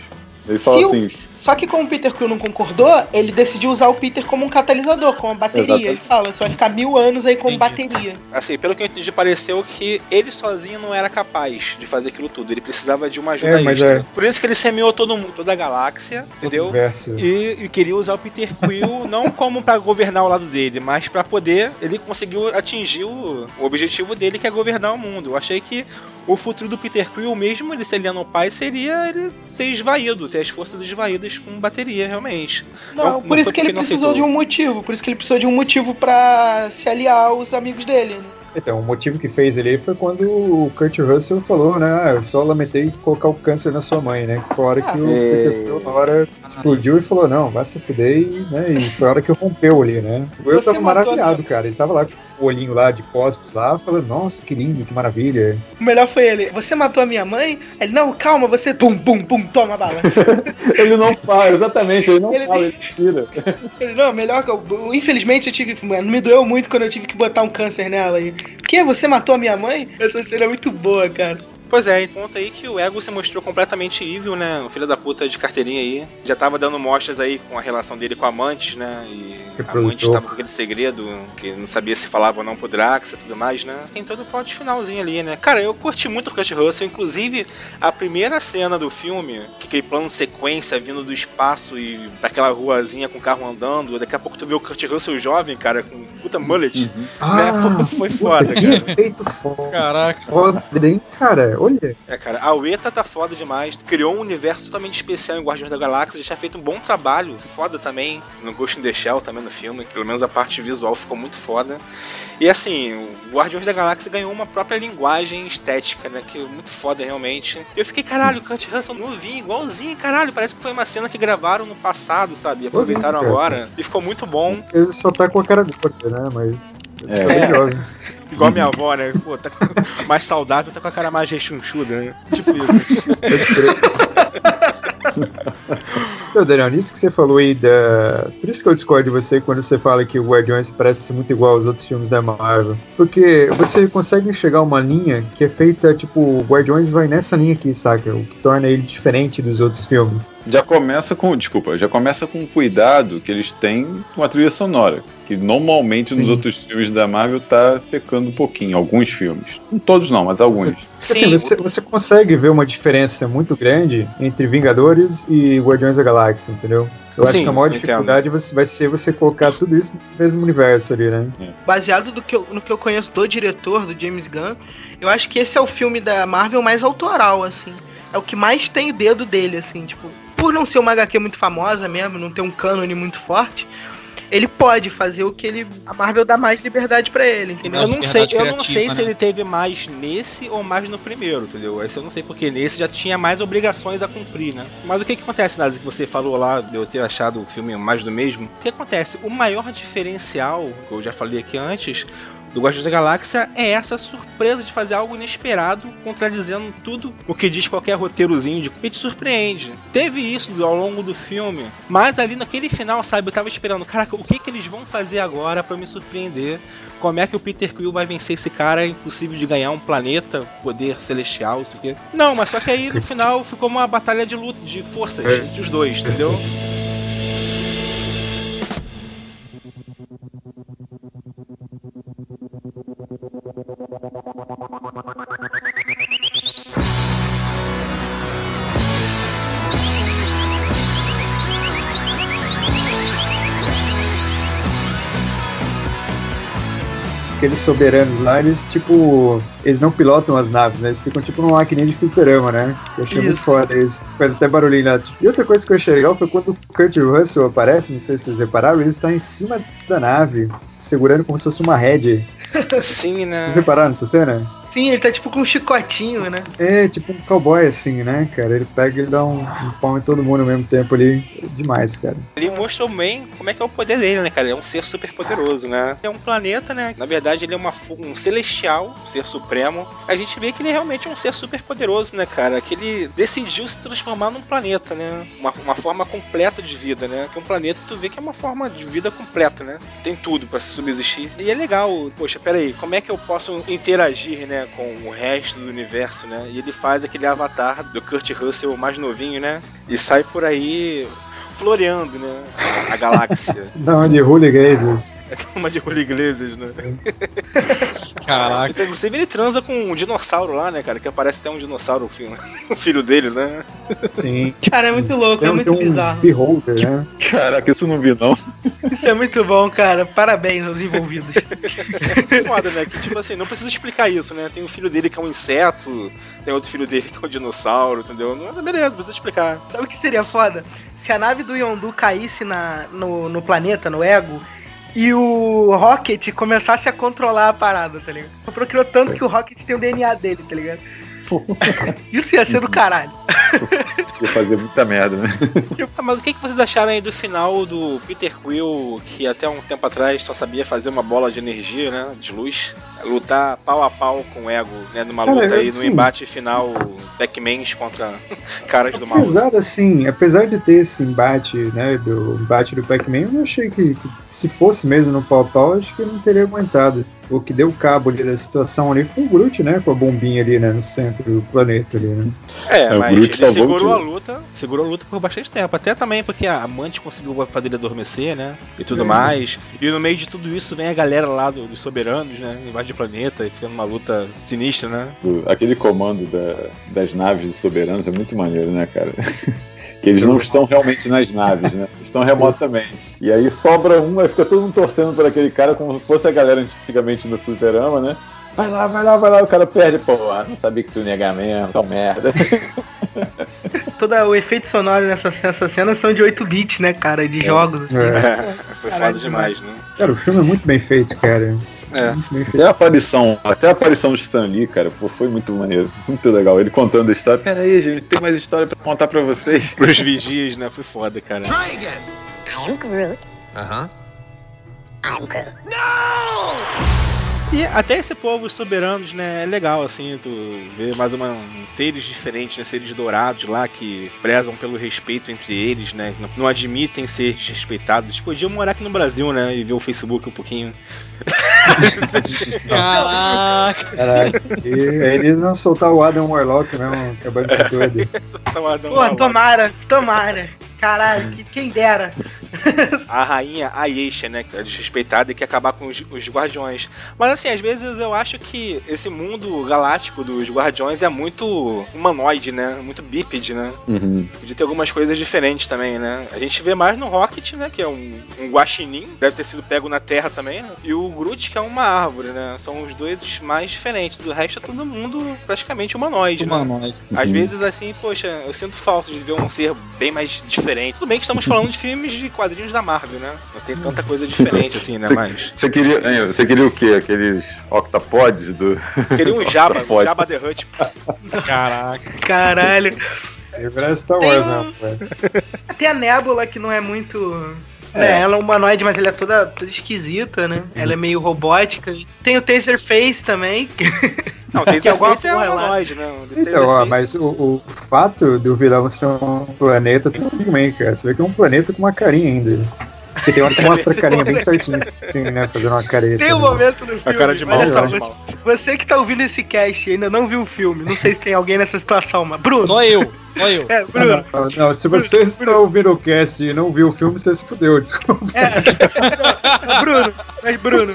Ele fala o- assim: Só que como o Peter Quill não concordou, ele decidiu usar o Peter como um catalisador, como uma bateria. Exatamente. Ele fala, você vai ficar mil anos aí como Entendi. bateria. Assim, pelo que eu entendi, pareceu que ele sozinho não era capaz de fazer aquilo tudo. Ele precisava de uma ajuda É, mas extra. é. Por isso que ele semeou todo mundo, toda a galáxia, entendeu? E, e queria usar o Peter Quill não como pra governar o lado dele, mas pra poder. Ele conseguiu atingir o, o objetivo dele, que é governar o mundo. Eu achei que o futuro do Peter Quill, mesmo ele se aliando ao pai, seria ele ser esvaído, ter as forças esvaídas com bateria, realmente. Não, Não- por não isso que ele precisou de aceitou. um motivo. Por isso que ele precisou de um motivo pra se aliar aos amigos dele. né? Então, o motivo que fez ele foi quando o Kurt Russell falou, né? Ah, eu só lamentei colocar o câncer na sua mãe, né? Que foi a hora que o É. Peter hora explodiu e falou, não, vai se fuder, e, né? E foi a hora que rompeu ali, né? Eu Você tava matou a maravilhado, cara. Ele tava lá com o olhinho lá de cosmos lá, falando, nossa, que lindo, que maravilha. O melhor foi ele. Você matou a minha mãe? Ele, não, calma, você. Pum, pum, pum, toma a bala. Ele não fala, exatamente, ele não Ele- fala, ele tira. ele, não, melhor que eu. Infelizmente eu tive que. Mano, me doeu muito quando eu tive que botar um câncer nela aí. Que? Você matou a minha mãe? Essa cena é muito boa, cara. Pois é, conta aí que o Ego se mostrou completamente evil, né? O filho da puta de carteirinha aí. Já tava dando mostras aí com a relação dele com a Amantes, né? E a. Amantes tava com aquele segredo que não sabia se falava ou não pro Drax e tudo mais, né? Tem todo o plot finalzinho ali, né? Cara, eu curti muito o Kurt Russell, inclusive a primeira cena do filme, que aquele plano sequência vindo do espaço e daquela ruazinha com o carro andando, daqui a pouco tu vê o Kurt Russell jovem, cara, com puta mullet. Né? Pô, foi foda, que cara. efeito foda, Caraca. hein, cara? Olha. É, cara, a Ueta tá foda demais. Criou um universo totalmente especial em Guardiões da Galáxia. Já tinha feito um bom trabalho. Foda também. No Ghost in the Shell também no filme. Pelo menos a parte visual ficou muito foda. E assim, o Guardiões da Galáxia ganhou uma própria linguagem estética, né? Que é muito foda realmente. Eu fiquei, caralho, o Kurt Russell novinho, igualzinho, caralho. Parece que foi uma cena que gravaram no passado, sabe? E aproveitaram agora. E ficou muito bom. Ele só tá com a cara gorda, né? Mas. É. jovem. Igual minha avó, né? Pô, tá mais saudável, tá com a cara mais rechonchuda, né? Tipo isso. Então, Daniel, nisso que você falou aí da. Por isso que eu discordo de você quando você fala que o Guardiões parece muito igual aos outros filmes da Marvel. Porque você consegue enxergar uma linha que é feita, tipo, o Guardiões vai nessa linha aqui, saca? O que torna ele diferente dos outros filmes. Já começa com, desculpa, já começa com o cuidado que eles têm com a trilha sonora. Que normalmente nos Sim. outros filmes da Marvel tá pecando um pouquinho, alguns filmes. Não todos não, mas alguns. Assim, Sim, você, você consegue ver uma diferença muito grande entre Vingadores e Guardiões da Galáxia, entendeu? Eu acho Sim, que a maior entendo. dificuldade você- vai ser você colocar tudo isso no mesmo universo ali, né? Baseado do que eu- no que eu conheço do diretor, do James Gunn, eu acho que esse é o filme da Marvel mais autoral, assim. É o que mais tem o dedo dele, assim, tipo. Por não ser uma HQ muito famosa mesmo, não ter um cânone muito forte, ele pode fazer o que ele. A Marvel dá mais liberdade pra ele, entendeu? Eu não sei, eu não sei criativa, se né? ele teve mais nesse ou mais no primeiro, entendeu? Esse eu não sei porque nesse já tinha mais obrigações a cumprir, né? Mas o que que acontece, Nazi, que você falou lá, de eu ter achado o filme mais do mesmo? O que acontece? O maior diferencial, que eu já falei aqui antes, do Guardiões da Galáxia é essa surpresa de fazer algo inesperado, contradizendo tudo o que diz qualquer roteirozinho de e te surpreende. Teve isso ao longo do filme, mas ali naquele final, sabe, eu tava esperando, caraca, o que que eles vão fazer agora pra me surpreender? Como é que o Peter Quill vai vencer esse cara? É impossível de ganhar um planeta, poder celestial, isso aqui. Não, mas só que aí no final ficou uma batalha de luta, de forças É. entre os dois, entendeu? Aqueles soberanos lá, eles, tipo, eles não pilotam as naves, né? Eles ficam tipo numa maquininha de fliperama, né? Eu achei muito Isso. foda eles. Faz até barulhinho lá. E outra coisa que eu achei legal foi quando o Kurt Russell aparece, não sei se vocês repararam, ele está em cima da nave, segurando como se fosse uma head. Sim, né? Vocês repararam nessa cena? Sim, ele tá tipo com um chicotinho, né? É, tipo um cowboy assim, né, cara? Ele pega e dá um, um pau em todo mundo ao mesmo tempo ali. É demais, cara. Ele mostrou bem como é que é o poder dele, né, cara? Ele é um ser super poderoso, né? É um planeta, né? Na verdade, ele é uma, um celestial, um ser supremo. A gente vê que ele realmente é um ser super poderoso, né, cara? Que ele decidiu se transformar num planeta, né? Uma, uma forma completa de vida, né? Que um planeta tu vê que é uma forma de vida completa, né? Tem tudo pra subsistir. E é legal, poxa, peraí, como é que eu posso interagir, né, com o resto do universo, né? E ele faz aquele avatar do Kurt Russell mais novinho, né? E sai por aí floreando, né? A, a galáxia. Dá uma de Iglesias. É uma de Iglesias, né? Caraca. Então, Inclusive ele transa com um dinossauro lá, né, cara? Que aparece até um dinossauro, o filho, o filho dele, né? Sim. Cara, é muito louco, Tem, é um- muito tem um bizarro. beholder, né? Caraca, isso eu não vi não. Isso é muito bom, cara. Parabéns aos envolvidos. Foda, né? Que tipo assim, não precisa explicar isso, né? Tem o filho dele que é um inseto, tem outro filho dele que é um dinossauro, entendeu? Não, beleza, não precisa explicar. Sabe o que seria foda? Se a nave do Yondu caísse na, no, no planeta, no Ego, e o Rocket começasse a controlar a parada, tá ligado? Procriou tanto que o Rocket tem o DNA dele, tá ligado? Isso ia ser do caralho. Ia fazer muita merda, né? Ah, mas o que, que vocês acharam aí do final do Peter Quill, que até um tempo atrás só sabia fazer uma bola de energia, né? De luz. Lutar pau a pau com o Ego, né? Numa Cara, luta aí, no assim- embate final Pac-Mans contra caras do mal. Apesar, assim, apesar de ter esse embate, né, do embate do Pac-Man, eu achei que, que se fosse mesmo no pau-pau, acho que eu não teria aguentado. O que deu cabo ali da situação ali foi o Groot, né, com a bombinha ali, né, no centro do planeta ali, né. É, É, o mas Groot ele salvou o segurou a luta, segurou a luta por bastante tempo. Até também porque a amante conseguiu fazer ele adormecer, né? E tudo É. mais. E no meio de tudo isso vem a galera lá do- dos soberanos, né? Invade o planeta e fica numa luta sinistra, né? Aquele comando da- das naves dos soberanos é muito maneiro, né, cara? Que eles não estão realmente nas naves, né? Estão remotamente. E aí sobra um, aí fica todo mundo torcendo por aquele cara como se fosse a galera antigamente no fliperama, né? Vai lá, vai lá, vai lá, o cara perde, porra, não sabia que tu ia negar mesmo, tão merda. Todo o efeito sonoro nessa, nessa cena são de 8 bits, né, cara? De jogos. assim. É. Foi foda demais, né? Cara, o filme é muito bem feito, cara. É. Até a aparição, até a aparição do Stan Lee, cara, pô, foi muito maneiro, muito legal. Ele contando a história. Pera aí, gente, tem mais história pra contar pra vocês. Pros vigias, né? Foi foda, cara. I'm Groot. Uh huh. I'm Groot. E até esse povo, os soberanos, né, é legal, assim, tu vê mais uma, um, seres diferentes, né, seres dourados lá, que prezam pelo respeito entre eles, né, não, não admitem ser desrespeitados. Podiam morar aqui no Brasil, né, e ver o Facebook um pouquinho. Caraca! Caraca. E eles vão soltar o Adam Warlock mesmo, acabando com tudo. Pô, tomara, tomara. Caralho, que, quem dera. a rainha Ayesha, né? Que é desrespeitada e quer acabar com os, os, guardiões. Mas assim, às vezes eu acho que esse mundo galáctico dos guardiões é muito humanoide, né? Muito bípede, né? Uhum. De ter algumas coisas diferentes também, né? A gente vê mais no Rocket, né? Que é um, um guaxinim, deve ter sido pego na Terra também, né? E o Groot, que é uma árvore, né? São os dois mais diferentes. Do resto é todo mundo praticamente humanoide, humanoide. né? Às vezes, assim, poxa, eu sinto falta de ver um ser bem mais diferente. Tudo bem que estamos falando de filmes de quadrinhos da Marvel, né? Não tem tanta coisa diferente assim, né? Mas. Você queria, você queria o quê? Aqueles octapodes do. Queria um Jabba, um Jabba the Hutt. Caraca. Caralho. Parece Star Tem Wars, um- né? velho? Tem a Nébula que não é muito. É, ela é humanoide, mas ela é toda, toda esquisita, né? Ela é meio robótica. Tem o Taserface também. Não, alguma Taserface é lá. humanoide, né? O Então, ó, mas o, o fato do vilão ser um planeta tem um bem, cara. Você vê que é um planeta com uma carinha ainda. Porque tem hora que mostra a carinha bem certinho, assim, né? Fazendo uma careta. Tem um momento no filme. cara de mal, olha só, você, você que tá ouvindo esse cast e ainda não viu o filme, não sei se tem alguém nessa situação, mas. Bruno! Só eu, só eu. É, Bruno. Não, não, se você está ouvindo o cast e não viu o filme, você se fudeu, desculpa. É, Bruno, mas Bruno,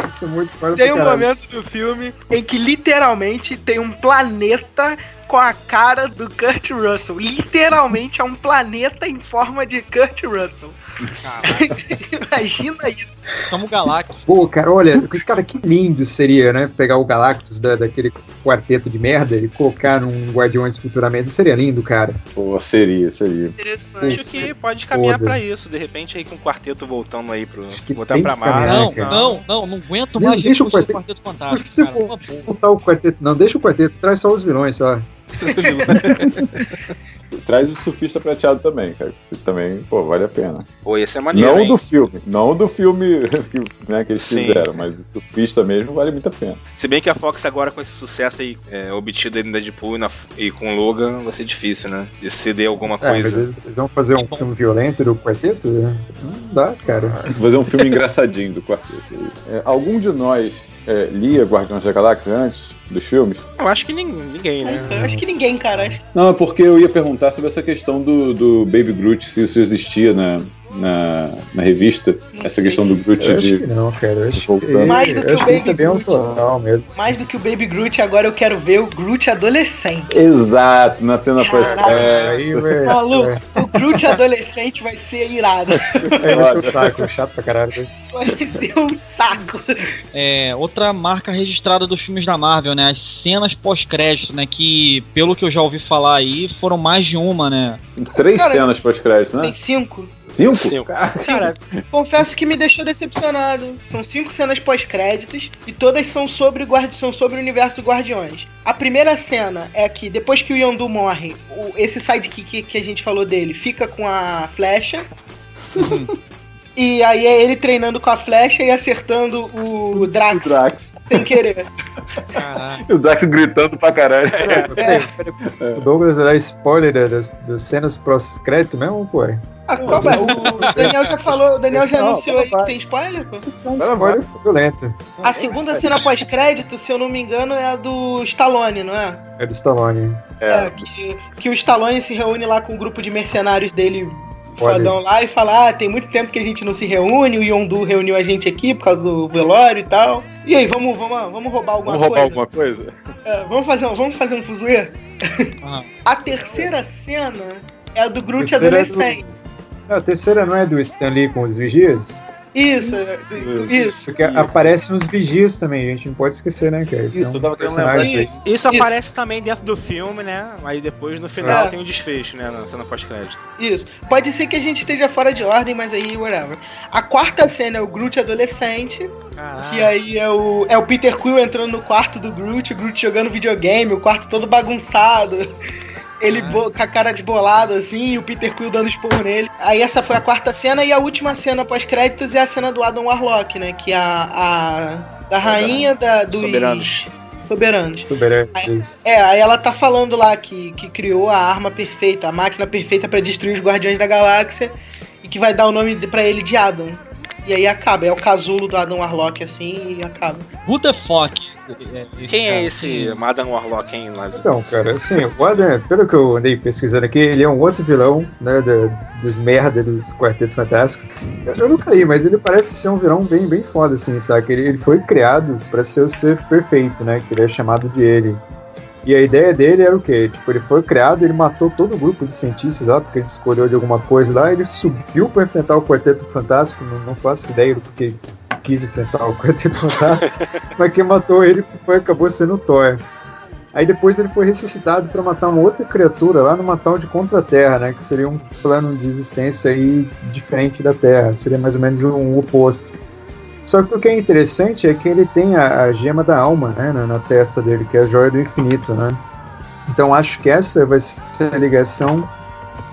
tem um caralho. momento do filme em que literalmente tem um planeta com a cara do Kurt Russell. Literalmente é um planeta em forma de Kurt Russell. Imagina isso. Somos galácticos. Pô, cara, olha, cara, que lindo seria, né? Pegar o Galactus da, daquele quarteto de merda e colocar num Guardiões futuramente. Seria lindo, cara? Pô, seria, seria. Interessante. Acho que pode caminhar Foda. pra isso, de repente aí com o quarteto voltando aí pro. que Voltar pra que caminhar, Marvel. Não, cara. não, não, não aguento Não, mais deixa o quarteto- Quarteto Fantástico, Você cara. Uma boa. Botar o quarteto. Não, deixa o quarteto, traz só os vilões, só. Traz o surfista prateado também, cara. Isso também, pô, vale a pena. Pô, ia ser maneiro. não hein? do filme, não do filme que, né, que eles Sim. fizeram, mas o surfista mesmo vale muito a pena. Se bem que a Fox agora com esse sucesso aí é, obtido aí no Deadpool e, na- e com o Logan vai ser difícil, né? De ceder alguma É, coisa. eles, vocês vão fazer um filme violento do quarteto? Não dá, cara. Vou fazer um filme engraçadinho do quarteto. É, algum de nós é, lia Guardiões da Galáxia antes dos filmes? Eu acho que nin- ninguém, né? Eu Acho que ninguém, cara. Não, é porque eu ia perguntar sobre essa questão do, do Baby Groot, se isso existia na, na, na revista. Não essa sei. questão do Groot Eu acho que de. não, cara. Eu acho que. Mais do que eu o é Baby bem Groot. autoral mesmo. Mais do que o Baby Groot, agora eu quero ver o Groot adolescente. Exato, na cena pós Caralho. É, aí, velho. Maluco, o Groot adolescente vai ser irado. É, vai ser o saco, chato pra caralho. velho. Vai ser um saco. É, outra marca registrada dos filmes da Marvel, né? As cenas pós-crédito, né? Que, pelo que eu já ouvi falar aí, foram mais de uma, né? Três Cara, cenas pós-crédito, né? Tem cinco. Cinco? Cinco. Cara, Confesso que me deixou decepcionado. São cinco cenas pós-créditos e todas são sobre, são sobre o universo do Guardiões. A primeira cena é que depois que o Yondu morre, o- esse sidekick que a gente falou dele fica com a flecha. e aí é ele treinando com a flecha e acertando o Drax, O Drax. sem querer. Caraca. O Drax gritando pra caralho. Peraí, peraí. O Douglas dar spoiler da- das, das cenas pós-crédito mesmo, pô? Ah, qual é? O Daniel já falou, o Daniel já Não, anunciou aí que tem spoiler? pô? Isso é um spoiler violento. A segunda cena pós-crédito, se eu não me engano, é a do Stallone, não é? É do Stallone. É, que, que o Stallone se reúne lá com um grupo de mercenários dele. Fodão lá e fala: Ah, tem muito tempo que a gente não se reúne, o Yondu reuniu a gente aqui por causa do velório e tal. E aí, vamos, vamos, vamos roubar alguma Vamos roubar coisa? alguma coisa? É, vamos, fazer, um- vamos fazer um fuzuê? Ah. A terceira cena é a do Groot Terceira é do- adolescente. Não, a terceira não é do Stan Lee com os vigias? Isso, é, do- isso. Porque aparece nos vigias também, a gente não pode esquecer, né, cara? Isso, personagens lembrar aí. Isso. isso aparece também dentro do filme, né? Aí depois no final É. tem o desfecho, né? Na cena pós-crédito. Isso. Pode ser que a gente esteja fora de ordem, mas aí, whatever. A quarta cena é o Groot adolescente. Que aí é o, é o Peter Quill entrando no quarto do Groot, o Groot jogando videogame, o quarto todo bagunçado. Ele bo- com a cara de bolado assim, e o Peter Quill dando esporro nele. Aí essa foi a quarta cena, e a última cena pós-créditos é a cena do Adam Warlock, né? Que a, a Da rainha da, dos Soberanos. soberanos. Soberano. isso. É, aí ela tá falando lá que, que criou a arma perfeita, a máquina perfeita pra destruir os Guardiões da Galáxia e que vai dar o nome pra ele de Adam. E aí acaba, é o casulo do Adam Warlock assim e acaba. Who the fuck? Quem é cara? esse Madame Warlock, hein, Lázaro? Então, cara, assim, o Adam, pelo que eu andei pesquisando aqui, ele é um outro vilão, né, da- dos merda dos Quarteto Fantástico. Eu, eu nunca li, mas ele parece ser um vilão bem, bem foda, assim, sabe? Ele, ele foi criado pra ser o ser perfeito, né, que ele é chamado de ele. E a ideia dele era o quê? Tipo, ele foi criado, ele matou todo o grupo de cientistas lá, porque ele escolheu de alguma coisa lá, ele subiu pra enfrentar o Quarteto Fantástico, não, não faço ideia do porque quis enfrentar o Quarteto Fantástico, mas quem matou ele foi, acabou sendo o Thor. Aí depois ele foi ressuscitado para matar uma outra criatura lá numa tal de Contra-Terra, né? Que seria um plano de existência aí diferente da Terra, seria mais ou menos um oposto. Só que o que é interessante é que ele tem a, a gema da alma, né? Na, na testa dele, que é a joia do infinito, né? Então acho que essa vai ser a ligação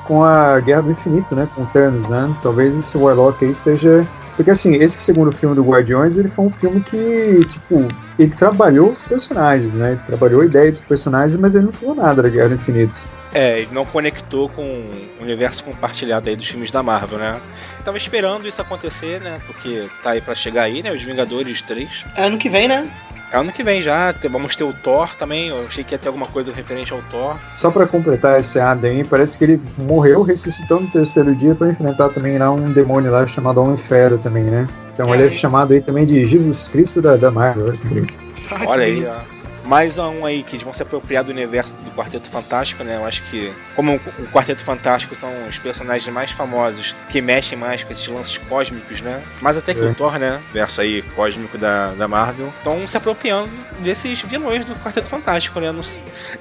com a Guerra do Infinito, né? Com Thanos, né? Talvez esse Warlock aí seja porque assim, esse segundo filme do Guardiões, ele foi um filme que, tipo, ele trabalhou os personagens, né? Ele trabalhou a ideia dos personagens, mas ele não falou nada da Guerra do Infinito. É, ele não conectou com o universo compartilhado aí dos filmes da Marvel, né? Tava esperando isso acontecer, né? Porque tá aí pra chegar aí, né? Os Vingadores 3. É ano que vem, né? É ano que vem já, vamos ter o Thor também. Eu achei que ia ter alguma coisa referente ao Thor. Só pra completar esse Adam aí, parece que ele morreu, ressuscitou no terceiro dia pra enfrentar também lá um demônio lá chamado Homem-Fera também, né? Então ele é chamado aí também de Jesus Cristo da, da Marvel, olha que Olha aí, ó. Mais um aí que eles vão se apropriar do universo do Quarteto Fantástico, né? Eu acho que, como o Quarteto Fantástico são os personagens mais famosos que mexem mais com esses lances cósmicos, né? Mais até que É. o Thor, né? Verso aí cósmico da, da Marvel. Estão se apropriando desses vilões do Quarteto Fantástico, né? Não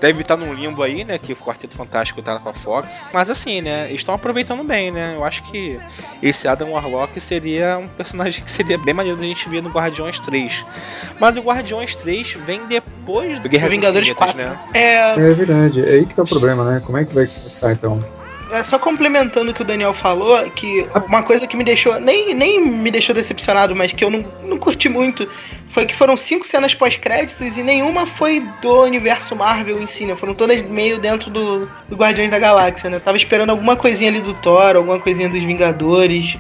Deve estar num limbo aí, né? Que o Quarteto Fantástico tá com a Fox. Mas assim, né? Estão aproveitando bem, né? Eu acho que esse Adam Warlock seria um personagem que seria bem maneiro da gente ver no Guardiões 3. Mas o Guardiões 3 vem depois do Guerra Vingadores Infinitas, 4, né? É, É verdade, é aí que tá o problema, né? Como é que vai começar então? É, só complementando o que o Daniel falou, que uma coisa que me deixou, nem, nem me deixou decepcionado, mas que eu não, não curti muito, foi que foram cinco cenas pós-créditos e nenhuma foi do universo Marvel em si, né? Foram todas meio dentro do, do Guardiões da Galáxia, né? Eu tava esperando alguma coisinha ali do Thor, alguma coisinha dos Vingadores.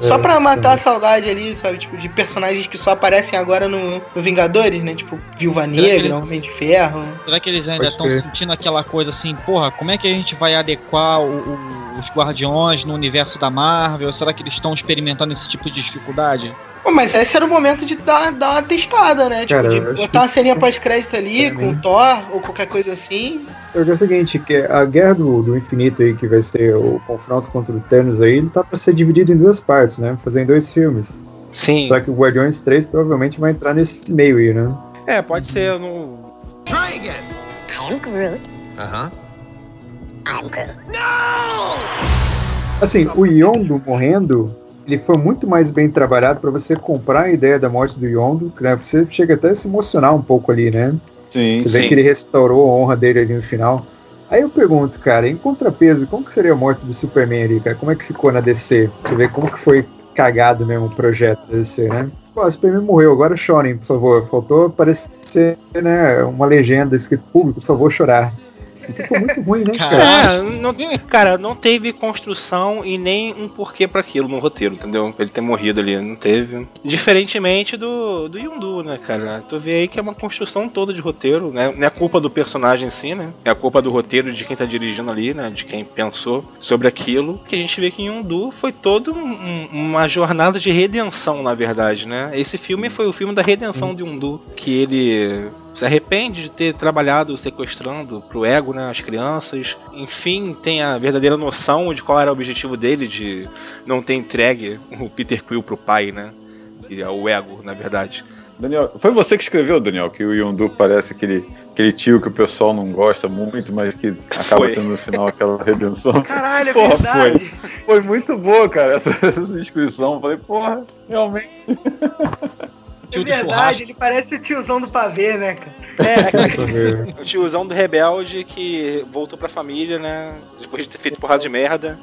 Só É, pra matar a saudade ali, sabe? Tipo, de personagens que só aparecem agora no, no Vingadores, né? Tipo, Viúva Negra, ele- Homem de Ferro. Será que eles ainda estão sentindo aquela coisa assim, porra, como é que a gente vai adequar o- o- os guardiões no universo da Marvel? Será que eles estão experimentando esse tipo de dificuldade? Mas esse era o momento de dar, dar uma testada, né? Tipo, Cara, de eu botar uma que ceninha pós-crédito ali Pra com o Thor ou qualquer coisa assim. Porque é o seguinte, que a guerra do, do infinito aí, que vai ser o confronto contra o Thanos aí, ele tá pra ser dividido em duas partes, né? Fazer em dois filmes. Sim. Só que o Guardiões 3 provavelmente vai entrar nesse meio aí, né? É, pode ser. Eu não... I am Groot. Uh huh. I'm Groot. Assim, o Yondo morrendo, ele foi muito mais bem trabalhado pra você comprar a ideia da morte do Yondo, né? Você chega até a se emocionar um pouco ali, né? Sim, Você vê sim. que ele restaurou a honra dele ali no final. Aí eu pergunto, cara, em contrapeso, como que seria a morte do Superman ali, cara? Como é que ficou na DC? Você vê como que foi cagado mesmo o projeto da DC, né? Pô, o Superman morreu, agora chorem, por favor. Faltou aparecer, né, uma legenda escrito público, por favor, chorar. Então foi muito ruim, né, cara? É, não, cara, não teve construção e nem um porquê pra aquilo no roteiro, entendeu? Pra ele ter morrido ali, não teve. Diferentemente do, do Yondu, né, cara? Tu vê aí que é uma construção toda de roteiro, né? Não é culpa do personagem em si, né? É a culpa do roteiro de quem tá dirigindo ali, né? De quem pensou sobre aquilo. Que a gente vê que em Yondu foi toda um- um- uma jornada de redenção, na verdade, né? Esse filme foi o filme da redenção de Yondu, que ele se arrepende de ter trabalhado sequestrando pro ego, né, as crianças. Enfim, tem a verdadeira noção de qual era o objetivo dele de não ter entregue o Peter Quill pro pai, né? Que é o ego, na verdade. Daniel, foi você que escreveu, Daniel, que o Yondu parece aquele, aquele tio que o pessoal não gosta muito, mas que acaba Foi. tendo no final aquela redenção. Caralho, é Porra, verdade. Foi muito boa, cara, essa, essa descrição. Falei, porra, realmente. É Tio do verdade, churrasco. ele parece o tiozão do pavê, né, cara? É, o tiozão do rebelde que voltou pra família, né? Depois de ter feito porrada de merda.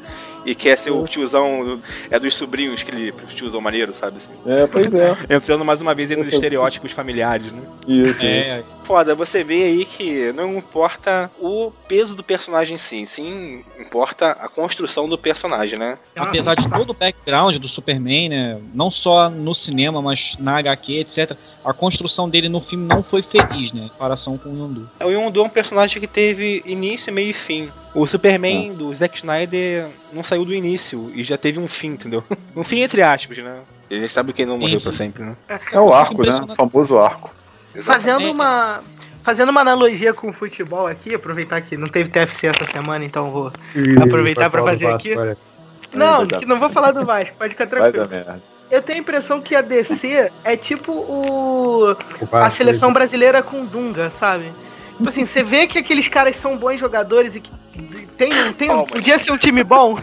E quer ser o tiozão é dos sobrinhos, aquele tiozão maneiro, sabe? Assim. É, pois é. Entrando mais uma vez aí nos estereótipos familiares, né? Isso, isso. É, Foda, você vê aí que não importa o peso do personagem em si, sim importa a construção do personagem, né? apesar de todo o background do Superman, né? Não só no cinema, mas na HQ, etc. A construção dele no filme não foi feliz, né? Em comparação com o Yondu. O Yondu é um personagem que teve início, meio e fim. O Superman do Zack Snyder não saiu do início e já teve um fim, entendeu? Um fim entre aspas, né? A gente sabe que ele não morreu Sim. pra sempre, né? É o arco, né? O famoso arco. Fazendo uma. Fazendo uma analogia com o futebol aqui, aproveitar que não teve TFC essa semana, então vou. Aproveitar pra fazer aqui. Não, vai dar. que não vou falar do Vasco, pode ficar Vai tranquilo. dar merda. Eu tenho a impressão que a DC é tipo o. a seleção brasileira com Dunga, sabe? Tipo assim, você vê que aqueles caras são bons jogadores e que tem, tem, Palmas. podia ser um time bom,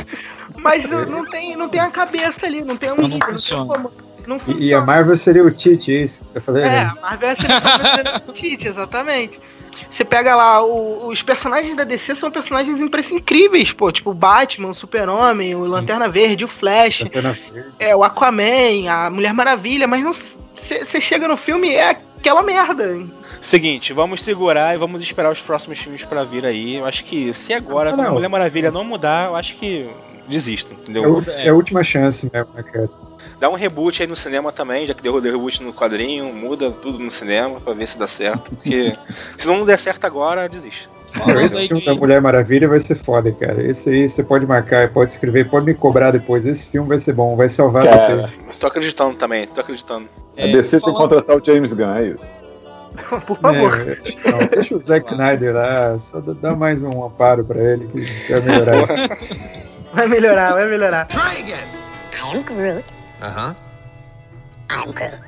mas não, não tem, não tem a cabeça ali, não tem um Não líder, não, tem funciona. como. Não E, funciona. e a Marvel seria o Tite, isso que você falou? É, né? a Marvel a seleção brasileira do Tite, exatamente. Você pega lá, o- os personagens da DC são personagens incríveis, pô, tipo o Batman, o Super-Homem, o Lanterna Verde, o Flash, Verde. é, o Aquaman, a Mulher Maravilha, mas você chega no filme é aquela merda. Seguinte, vamos segurar e vamos esperar os próximos filmes pra vir aí. Eu acho que se agora Ah, a. Mulher Maravilha não mudar, eu acho que desisto, É, entendeu? o- é a última chance mesmo, né, cara? Dá um reboot aí no cinema também, já que deu, deu reboot no quadrinho, muda tudo no cinema pra ver se dá certo. Porque se não der certo agora, desiste. Falando Esse filme de- da Mulher Maravilha vai ser foda, cara. Esse aí você pode marcar, pode escrever, pode me cobrar depois. Esse filme vai ser bom, vai salvar Cara, você. Tô acreditando também, tô acreditando. a é, DC tem que contratar o James Gunn, é isso. Por favor. É, não, deixa o Zack Snyder lá, só dá- mais um amparo pra ele que vai melhorar. Vai melhorar, vai melhorar. I am Groot. Uh huh. I'm Groot.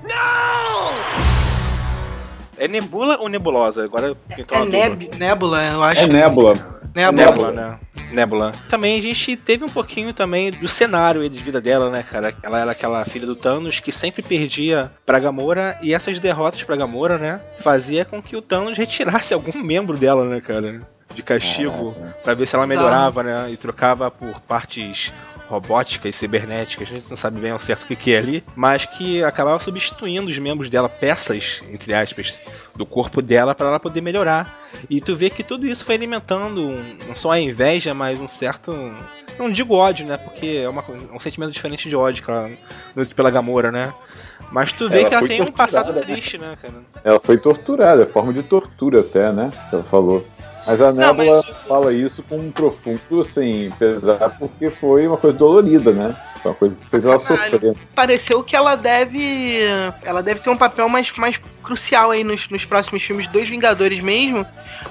É Nebula ou Nebulosa? Agora É dúvida. neb, Nebula, eu acho. É Nebula. Nebula. Nebula, né? Nebula. Também a gente teve um pouquinho também do cenário aí de vida dela, né, cara? Ela era aquela filha do Thanos que sempre perdia pra Gamora e essas derrotas pra Gamora, né, fazia com que o Thanos retirasse algum membro dela, né, cara? De castigo, pra ver se ela melhorava, né? E trocava por partes robóticas, cibernéticas, a gente não sabe bem ao certo o que, que é ali, mas que acabava substituindo os membros dela, peças, entre aspas, do corpo dela para ela poder melhorar. E tu vê que tudo isso foi alimentando um- não só a inveja, mas um certo. Não digo ódio, né? Porque é uma, um sentimento diferente de ódio que ela, pela Gamora, né? Mas tu vê Ela que ela foi tem um passado torturada, né? triste, né, cara? Ela foi torturada, é forma de tortura até, né? Que ela falou. Mas a Nebula mas- fala isso com um profundo, assim, pesar, porque foi uma coisa dolorida, né? Foi uma coisa que fez ela Caralho. sofrer. Pareceu que ela deve. Ela deve ter um papel mais, mais crucial aí nos, nos próximos filmes dos Vingadores mesmo.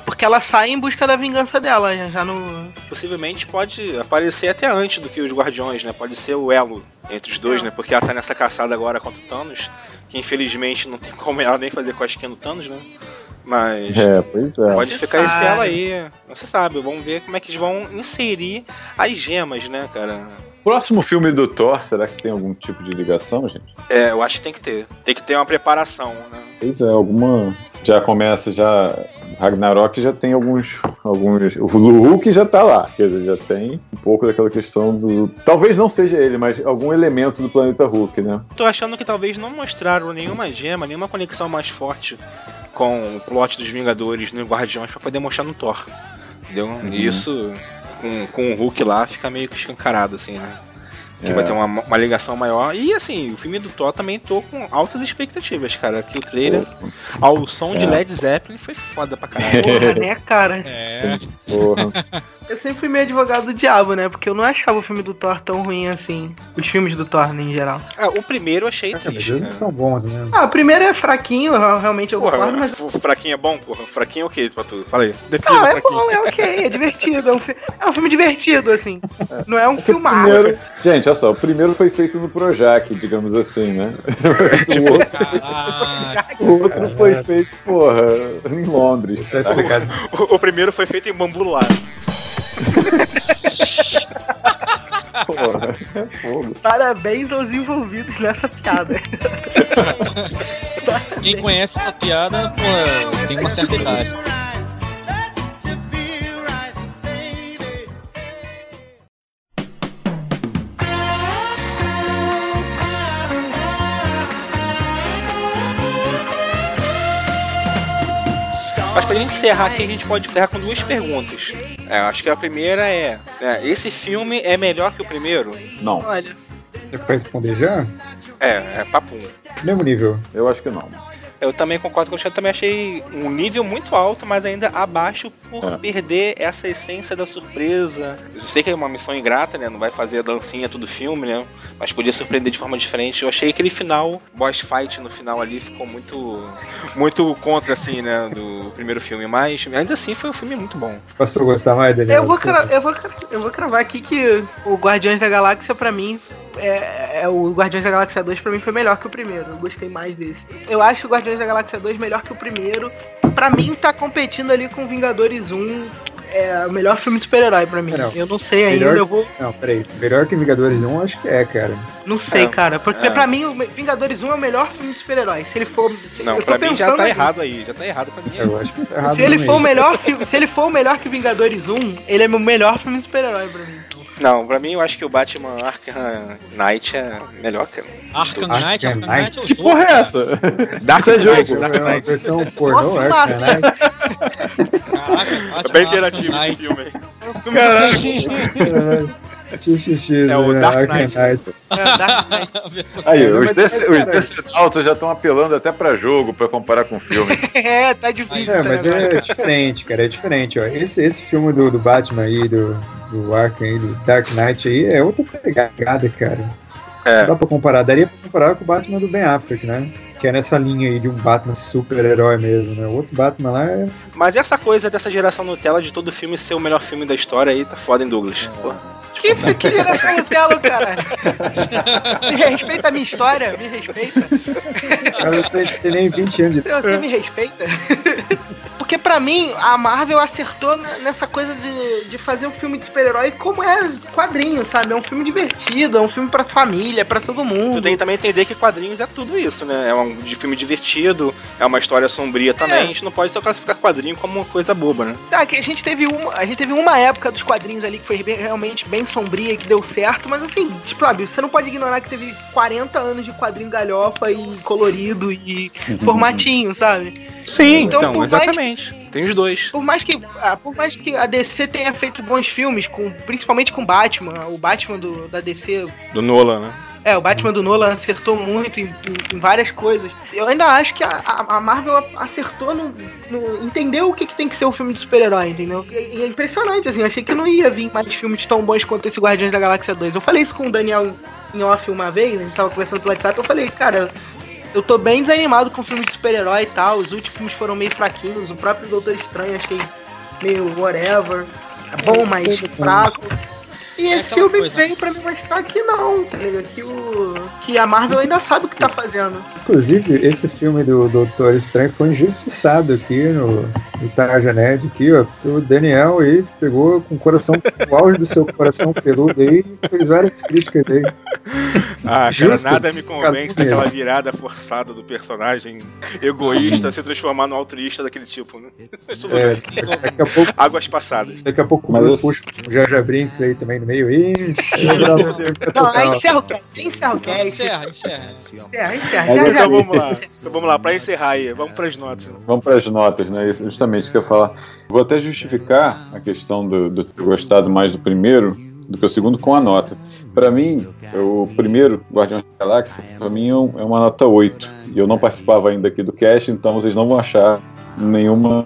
Porque ela sai em busca da vingança dela, já, já no. Possivelmente pode aparecer até antes do que os Guardiões, né? Pode ser o elo entre os dois, É. né? Porque ela tá nessa caçada agora contra o Thanos, que infelizmente não tem como ela nem fazer cosquinha no Thanos, né? Mas. É, pois é. Pode Você ficar esse sabe. elo aí. Você sabe, vamos ver como é que eles vão inserir as gemas, né, cara? Próximo filme do Thor, será que tem algum tipo de ligação, gente? É, eu acho que tem que ter. Tem que ter uma preparação, né? Pois é, alguma. Já começa, já. Ragnarok já tem alguns. alguns o Hulk já tá lá. Quer dizer, já tem um pouco daquela questão do. Talvez não seja ele, mas algum elemento do planeta Hulk, né? Tô achando que talvez não mostraram nenhuma gema, nenhuma conexão mais forte com o plot dos Vingadores no Guardiões pra poder mostrar no Thor. Entendeu? E isso, com, com o Hulk lá, fica meio que escancarado, assim, né? Que É. vai ter uma, uma ligação maior. E assim, o filme do Thor também tô com altas expectativas, cara. Que o trailer, ao som de É. Led Zeppelin, foi foda pra caralho. Porra, né, cara? É, Porra. Eu sempre fui meio advogado do diabo, né? Porque eu não achava o filme do Thor tão ruim assim. Os filmes do Thor, né, em geral. Ah, o primeiro eu achei Mas triste, cara. são bons mesmo. Ah, o primeiro é fraquinho, realmente eu Porra, concordo, mas. o fraquinho é bom, porra. Fraquinho é o que pra tu? Fala aí. Defina Não, é fraquinho. bom, é ok, é divertido. É um, fi- é um filme divertido, assim. Não é um filmado. primeiro, gente, olha só, o primeiro foi feito no Projac, digamos assim, né? o, outro, caraca. o outro foi feito, porra, em Londres. Tá explicado. O, o primeiro foi feito em bambu luar. Porra, é fogo. Parabéns aos envolvidos nessa piada. Quem conhece essa piada, pô, tem uma certa idade. Mas pra gente encerrar aqui, a gente pode encerrar com duas perguntas. É, acho que a primeira é, é, esse filme é melhor que o primeiro? Não, Olha, Você vai responder já? É, é papum. Mesmo nível. eu acho que não. Eu também concordo com o Alexandre, também achei um nível muito alto, mas ainda abaixo por É. perder essa essência da surpresa. Eu sei que é uma missão ingrata, né? Não vai fazer a dancinha todo filme, né? Mas podia surpreender de forma diferente. Eu achei aquele final, boss fight no final ali, ficou muito muito contra, assim, né? Do primeiro filme. Mas ainda assim foi um filme muito bom. Passou a gostar mais, Daniel? eu vou, eu, vou, eu vou cravar aqui que o Guardiões da Galáxia, pra mim, é, é- o Guardiões da Galáxia 2 pra mim foi melhor que o primeiro. Eu gostei mais desse. Eu acho o Guardiões da Galáxia 2 melhor que o primeiro. Pra mim, tá competindo ali com Vingadores 1. É o melhor filme de super-herói pra mim. Não. Eu não sei ainda, Melhor- eu vou. Não, peraí. Melhor que Vingadores 1, acho que é, cara. Não sei, É. cara. Porque É. pra mim, o Vingadores 1 é o melhor filme de super-herói. Se ele for. Se, Não, eu tô pra mim já tá errado aí. Já tá errado pra mim. Eu acho que tá errado Se ele for o melhor filme, se ele for o melhor que Vingadores 1, ele é o melhor filme de super-herói pra mim. Não, pra mim eu acho que o Batman Arkham Knight é melhor, cara. Arkham Arkham Knight, Arkham Knight. É o Que jogo, porra é essa? Dark. Knight, Dark É uma Knight. versão pornô, Arkham Knight. Caraca, É bem Arkham interativo esse filme aí. É filme Caralho. XXX, É o né? Dark Knight. É, Dark Knight. Aí, É, os, mas- desse, mas, os cara, Decenaltos já estão apelando até pra jogo, pra comparar com filme. É, tá difícil. É, mas agora. é diferente, cara, é diferente, ó. Esse, esse filme do, do Batman aí, do, do Arkham aí, do Dark Knight aí, é outra pegada, cara. É. Não dá pra comparar, daria pra comparar com o Batman do Ben Affleck, né? Que é nessa linha aí de um Batman super-herói mesmo, né? O outro Batman lá é. Mas essa coisa dessa geração Nutella de todo filme ser o melhor filme da história aí tá foda em Douglas. Pô. Que, que geração Nutella, cara? Me respeita a minha história, me respeita. Cara tem, tem nem 20 anos de Você me respeita? Porque pra mim, a Marvel acertou nessa coisa de, de fazer um filme de super-herói como é quadrinho, sabe? É um filme divertido, é um filme pra família, pra todo Tu mundo. tem que também entender que quadrinhos é tudo isso, né? É um de filme divertido, é uma história sombria também. A gente não pode só classificar quadrinho como uma coisa boba, né? Tá, que a gente teve uma, a gente teve uma época dos quadrinhos ali que foi bem- realmente bem sombria e que deu certo, mas assim, tipo, sabe, você não pode ignorar que teve 40 anos de quadrinho galhofa e colorido e formatinho, sabe? Sim, Então, então, por mais- exatamente. Tem os dois. Por mais que, ah, por mais que a DC tenha feito bons filmes, com, principalmente com Batman, o Batman do, da DC Do Nolan, né? É, o Batman do Nolan acertou muito em, em- em várias coisas. Eu ainda acho que a, a- Marvel acertou no, no- Entendeu o que, que tem que ser um filme de super-herói, entendeu? E, e é impressionante, assim. Eu achei que não ia vir mais filmes tão bons quanto esse Guardiões da Galáxia 2. Eu falei isso com o Daniel em off uma vez, a gente tava conversando pelo WhatsApp. Eu falei, cara, eu tô bem desanimado com filme de super-herói e tal. Os últimos filmes foram meio fraquinhos. O próprio Doutor Estranho achei meio whatever. É bom, mas fraco. E É esse filme coisa. veio pra me mostrar que não, tá ligado? Que, o, que a Marvel ainda sabe o que tá fazendo. Inclusive, esse filme do Doutor Estranho foi injustiçado aqui no, no Tarja Nerd, aqui, ó. O Daniel aí pegou com o coração, o auge do seu coração peludo aí e fez várias críticas aí. Ah, cara, nada me convence daquela virada forçada do personagem egoísta se transformar no altruísta daquele tipo, né? É, daqui a pouco, Águas passadas. daqui a pouco Mas o eu- puxa o Jaja Brinks aí também no meio. Ih, Não, aí encerra o cast, encerra o cast. Encerra, encerra. Encerra, encerra. Então vamos lá. Então vamos lá, pra encerrar aí, vamos pras notas. Vamos para as notas, né? Isso justamente isso que eu ia falar. Vou até justificar a questão do, do ter gostado mais do primeiro do que o segundo com a nota. Para mim, o primeiro, Guardião da Galáxia, para mim é é uma nota 8. E eu não participava ainda aqui do cast, então vocês não vão achar nenhuma.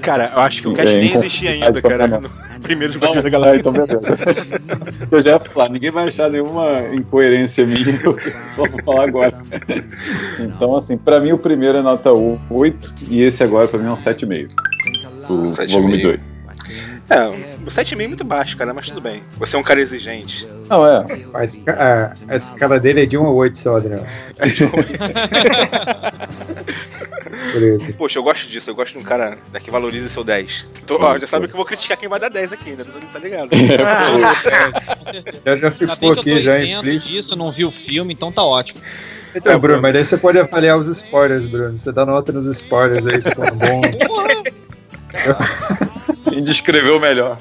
Cara, eu acho que o cast É, nem existia ainda, pra cara. No primeiro Guardião da ah, Galáxia. então beleza. eu já ia falar, ninguém vai achar nenhuma incoerência minha vou falar agora. Então, assim, para mim o primeiro é nota 8 e esse agora para mim é um 7,5. O 7,5. volume 2. É, o 7,5 é muito baixo, cara, mas tudo bem. Você é um cara exigente. Não, é. a, esca- a- a escala dele é de 1 a 8 só, Daniel. Por isso. Poxa, eu gosto disso, eu gosto de um cara né, que valoriza seu 10. Tô, ó, já sabe que eu vou criticar quem vai dar 10 aqui, né? Tá ligado? Já, já ficou que eu tô aqui já implícito. disso, não vi o filme, então tá ótimo. Então, Bruno, mas daí você pode avaliar os spoilers, Bruno. Você dá nota nos spoilers aí, se for bom. Quem descreveu melhor.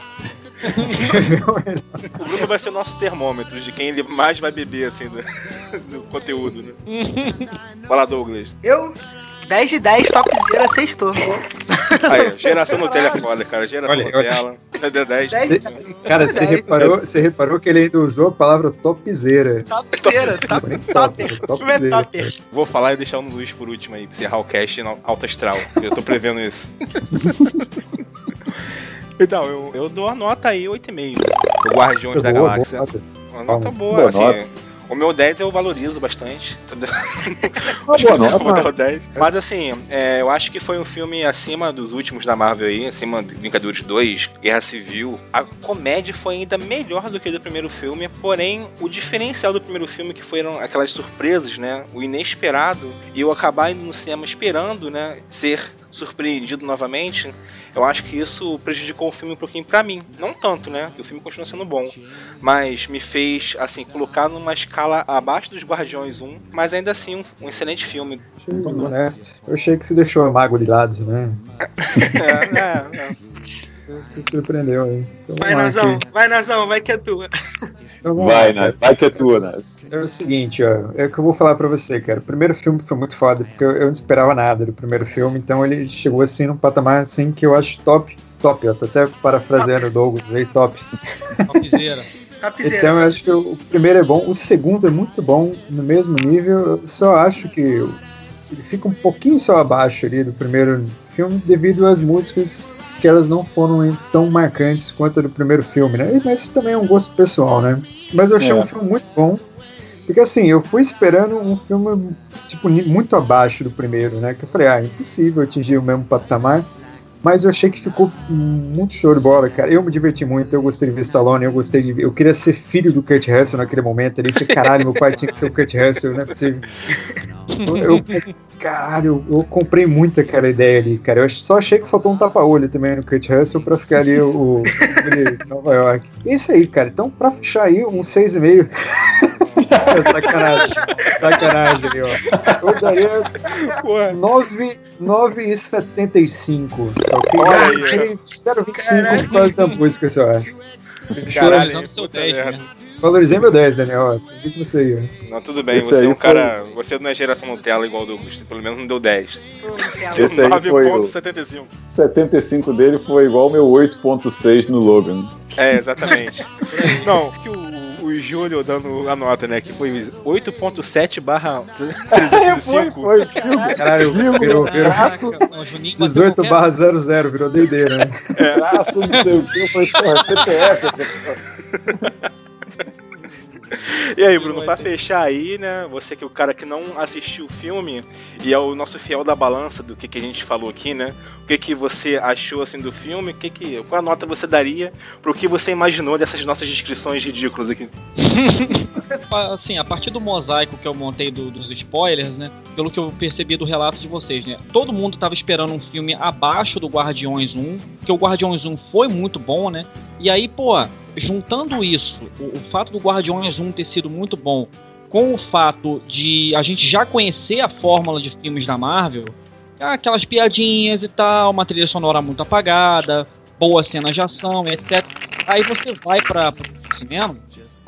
O Bruno vai ser o nosso termômetro de quem ele mais vai beber, assim, do, do conteúdo, né? Fala, Douglas. Eu, 10 de 10, topzera, sextou. Aí, geração Nutella é foda, cara. Geração Olha, olha. Nutella. É 10. 10 Cê- Cara, você reparou, você reparou que ele ainda usou a palavra topzera. Topzera, top, top. top, top. Vou falar e deixar o Luiz por último aí, pra encerrar o cast no alto astral. Eu tô prevendo isso. então, eu, eu dou a nota aí 8,5. O Guardiões da Boa, Galáxia. boa. Uma nota boa, Boa assim. nota. O meu 10 eu valorizo bastante, entendeu? Uma boa nota. Eu vou dar o 10. Mas assim, é, eu acho que foi um filme acima dos últimos da Marvel aí, acima de Vingadores 2, Guerra Civil. A comédia foi ainda melhor do que do primeiro filme, porém, o diferencial do primeiro filme que foram aquelas surpresas, né? O inesperado, e eu acabar indo no cinema esperando, né? Ser surpreendido novamente, eu acho que isso prejudicou o filme um pouquinho pra mim. Não tanto, né? que O filme continua sendo bom. Mas me fez, assim, colocar numa escala abaixo dos Guardiões 1, mas ainda assim um, um excelente filme. Honesto. Eu achei que você deixou a mágoa de lado, né? É, é, é. Você surpreendeu aí. Então, Vai, Nazão, aqui. vai, Nazão, vai que é tua. Então, Vai, né? Vai que é tua, né? É o seguinte, ó, é o que eu vou falar pra você, cara. O primeiro filme foi muito foda, porque eu, eu não esperava nada do primeiro filme, então ele chegou assim num patamar assim que eu acho top. Top, ó, tô até parafraseando o Douglas aí, top. Topzera. Então eu acho que o primeiro é bom, o segundo é muito bom, no mesmo nível. Eu só acho que ele fica um pouquinho só abaixo ali do primeiro filme devido às músicas que elas não foram tão marcantes quanto a do primeiro filme, né? Mas isso também é um gosto pessoal, né? Mas eu achei É. um filme muito bom. Porque assim, eu fui esperando um filme tipo muito abaixo do primeiro, né? Que eu falei, ah, impossível atingir o mesmo patamar. Mas eu achei que ficou muito show de bola, cara. Eu me diverti muito, eu gostei de ver Stallone, eu gostei de. Eu queria ser filho do Kurt Russell naquele momento ali. Falei, caralho, meu pai tinha que ser o Kurt Russell, não é possível. Eu, eu, caralho, eu, comprei muito aquela ideia ali, cara. Eu só achei que faltou um tapa-olho também no Kurt Russell pra ficar ali o, o Nova York. É isso aí, cara. Então, pra fechar aí, um 6,5. Sacanagem. Sacanagem ó. Eu daria Porra. 9, 9,75. Tá ok? Olha aí, Eu tirei 0,25 por causa da música, só. Caralho, puta 10, merda. né? Valorizei meu 10, Daniel. Digo com você aí. ó. Não, tudo bem, Esse você é um foi- cara. Você não é geração Nutella igual o Douglas, pelo menos não deu 10. Esse aí foi o 9,75. 75 dele foi igual o meu 8.6 no Logan. É, exatamente. não, que o, o Júlio dando a nota, né? Que foi 8.7 barra Foi, 305. foi. Caralho, virou, virou Braço, Caraca, o Juninho bateu 18 qualquer- barra 00, virou D&D, né? braço, não sei o que. Falei, porra, CPF. E aí, Bruno, pra fechar aí, né? Você que é o cara que não assistiu o filme e é o nosso fiel da balança do que, que a gente falou aqui, né? Que, que você achou assim do filme? Que que, qual a nota você daria pro que você imaginou dessas nossas descrições ridículas aqui? assim, a partir do mosaico que eu montei do- dos spoilers, né? Pelo que eu percebi do relato de vocês, né? Todo mundo tava esperando um filme abaixo do Guardiões 1, que o Guardiões 1 foi muito bom, né? E aí, pô, juntando isso, o, o fato do Guardiões 1 ter sido muito bom, com o fato de a gente já conhecer a fórmula de filmes da Marvel, aquelas piadinhas e tal, uma trilha sonora muito apagada, boas cenas de ação, etc. Aí você vai para o cinema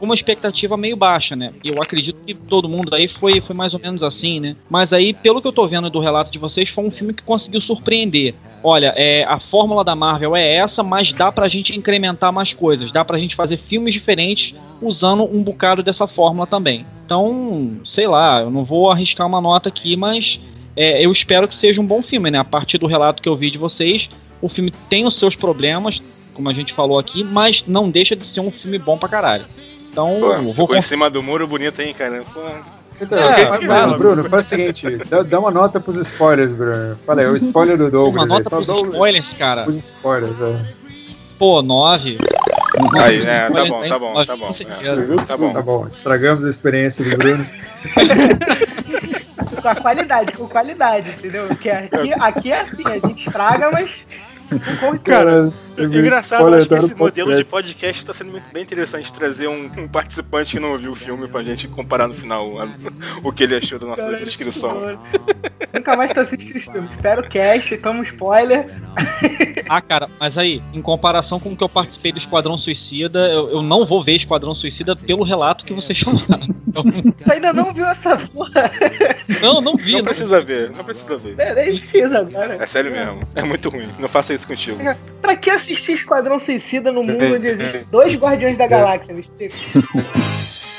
com uma expectativa meio baixa, né? Eu acredito que todo mundo aí foi, foi mais ou menos assim, né? Mas aí, pelo que eu tô vendo do relato de vocês, foi um filme que conseguiu surpreender. Olha, é, a fórmula da Marvel é essa, mas dá pra gente incrementar mais coisas, dá pra gente fazer filmes diferentes usando um bocado dessa fórmula também. Então, sei lá, eu não vou arriscar uma nota aqui, mas é, eu espero que seja um bom filme, né? A partir do relato que eu vi de vocês, o filme tem os seus problemas, como a gente falou aqui, mas não deixa de ser um filme bom pra caralho. Então, Pô, vou ficou em cima do muro bonito, hein, cara? Pô, Então, É. Bruno, faz o seguinte, dá, dá uma nota pros spoilers, Bruno. Fala aí, o spoiler do Douglas. uma aí. nota pros Douglas, spoilers, cara. Os spoilers, é. Pô, 9. Aí, é, tá bom, tá bom, tá bom. É. Tá bom. Tá bom, estragamos a experiência do Bruno. Com a qualidade, com qualidade, entendeu? Porque aqui, aqui é assim, a gente estraga, mas com Cara, Engraçado, acho que tá esse modelo de podcast está sendo muito- bem interessante trazer um, um participante que não ouviu o filme pra gente comparar no final a- o que ele achou da nossa Cara, descrição. Nunca mais tu assiste os filmes. Espera o cast, toma um spoiler. Ah, cara, mas aí, em comparação com o que eu participei do Esquadrão Suicida, eu, eu não vou ver Esquadrão Suicida pelo relato que vocês falaram. Então, Você ainda não viu essa porra? não, não vi. Não não- precisa ver, não precisa ver. É, nem precisa agora. É sério mesmo. É muito ruim. Não faça isso contigo. Pra que assistir Esquadrão Suicida no mundo onde existem dois Guardiões da Galáxia? Me explica.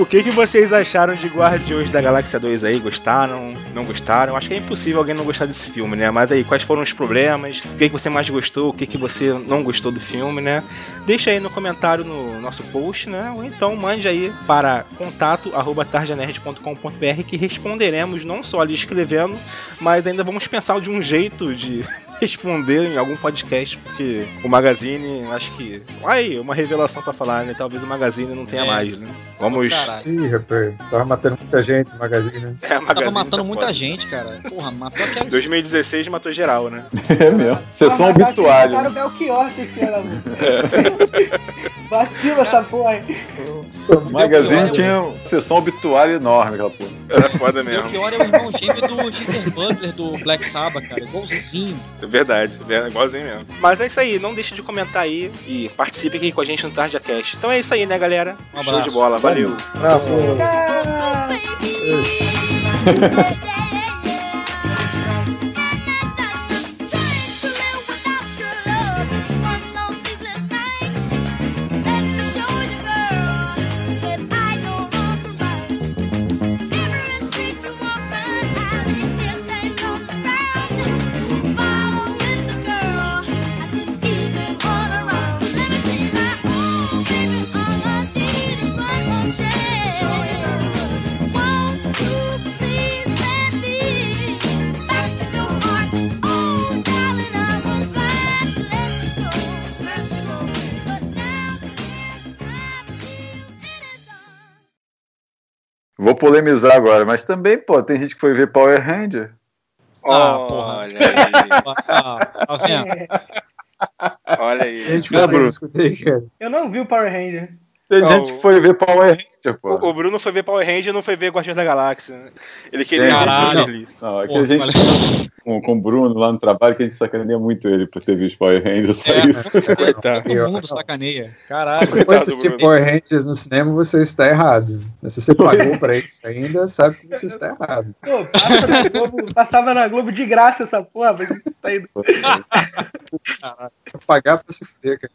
O que, que vocês acharam de Guardiões da Galáxia 2 aí? Gostaram? Não gostaram? Acho que é impossível alguém não gostar desse filme, né? Mas aí, quais foram os problemas? O que, que você mais gostou? O que, que você não gostou do filme, né? Deixa aí no comentário no nosso post, né? Ou então mande aí para contato tarjanerd.com.br que responderemos não só ali escrevendo, mas ainda vamos pensar de um jeito de responder em algum podcast, porque o Magazine, acho que. Aí, uma revelação pra falar, né? Talvez o Magazine não tenha É. mais, né? Vamos. Caralho. Ih, rapaz, tava matando muita gente no magazine, né? É, a Tava Magazine matando tá muita foda. gente, cara. Porra, matou aquela. 2016 matou geral, né? É mesmo. Sessão obituário. Mataram o Belchior esse ano. Vacila essa porra aí. O Magazine tinha uma sessão obituária enorme, aquela porra. Era foda O mesmo. pior é o irmão gêmeo do Geezer Butler do Black Sabbath, cara. Igualzinho. É verdade, é igualzinho mesmo. Mas é isso aí, não deixe de comentar aí e participe aqui com a gente no Tarja Cast. Então é isso aí, né, galera? Um Show de bola, valeu. Abraço. Ah, Vou polemizar agora, mas também, pô, tem gente que foi ver Power Ranger. Ah, porra. Olha aí, Ah, tá olha aí. Gente, eu escutei, cara. eu não vi o Power Ranger. Tem Não, gente o- que foi ver Power Ranger, pô. O, Bruno foi ver Power Ranger e não foi ver Guardiões da Galáxia. né? Ele queria ver Caralho. Kimberly. Não, aqui Pô, a gente, com, com o Bruno lá no trabalho, que a gente sacaneia muito ele por ter visto Power Ranger, só É. isso. Coitado. Todo mundo sacaneia. Caralho. Se for Coitado, assistir. Power Rangers no cinema, você está errado. Mas Se você pagou pra isso ainda, sabe que você está errado. Pô, passa na Globo, passava na Globo de graça essa porra, mas tá indo. Pagar pra se fuder, cara.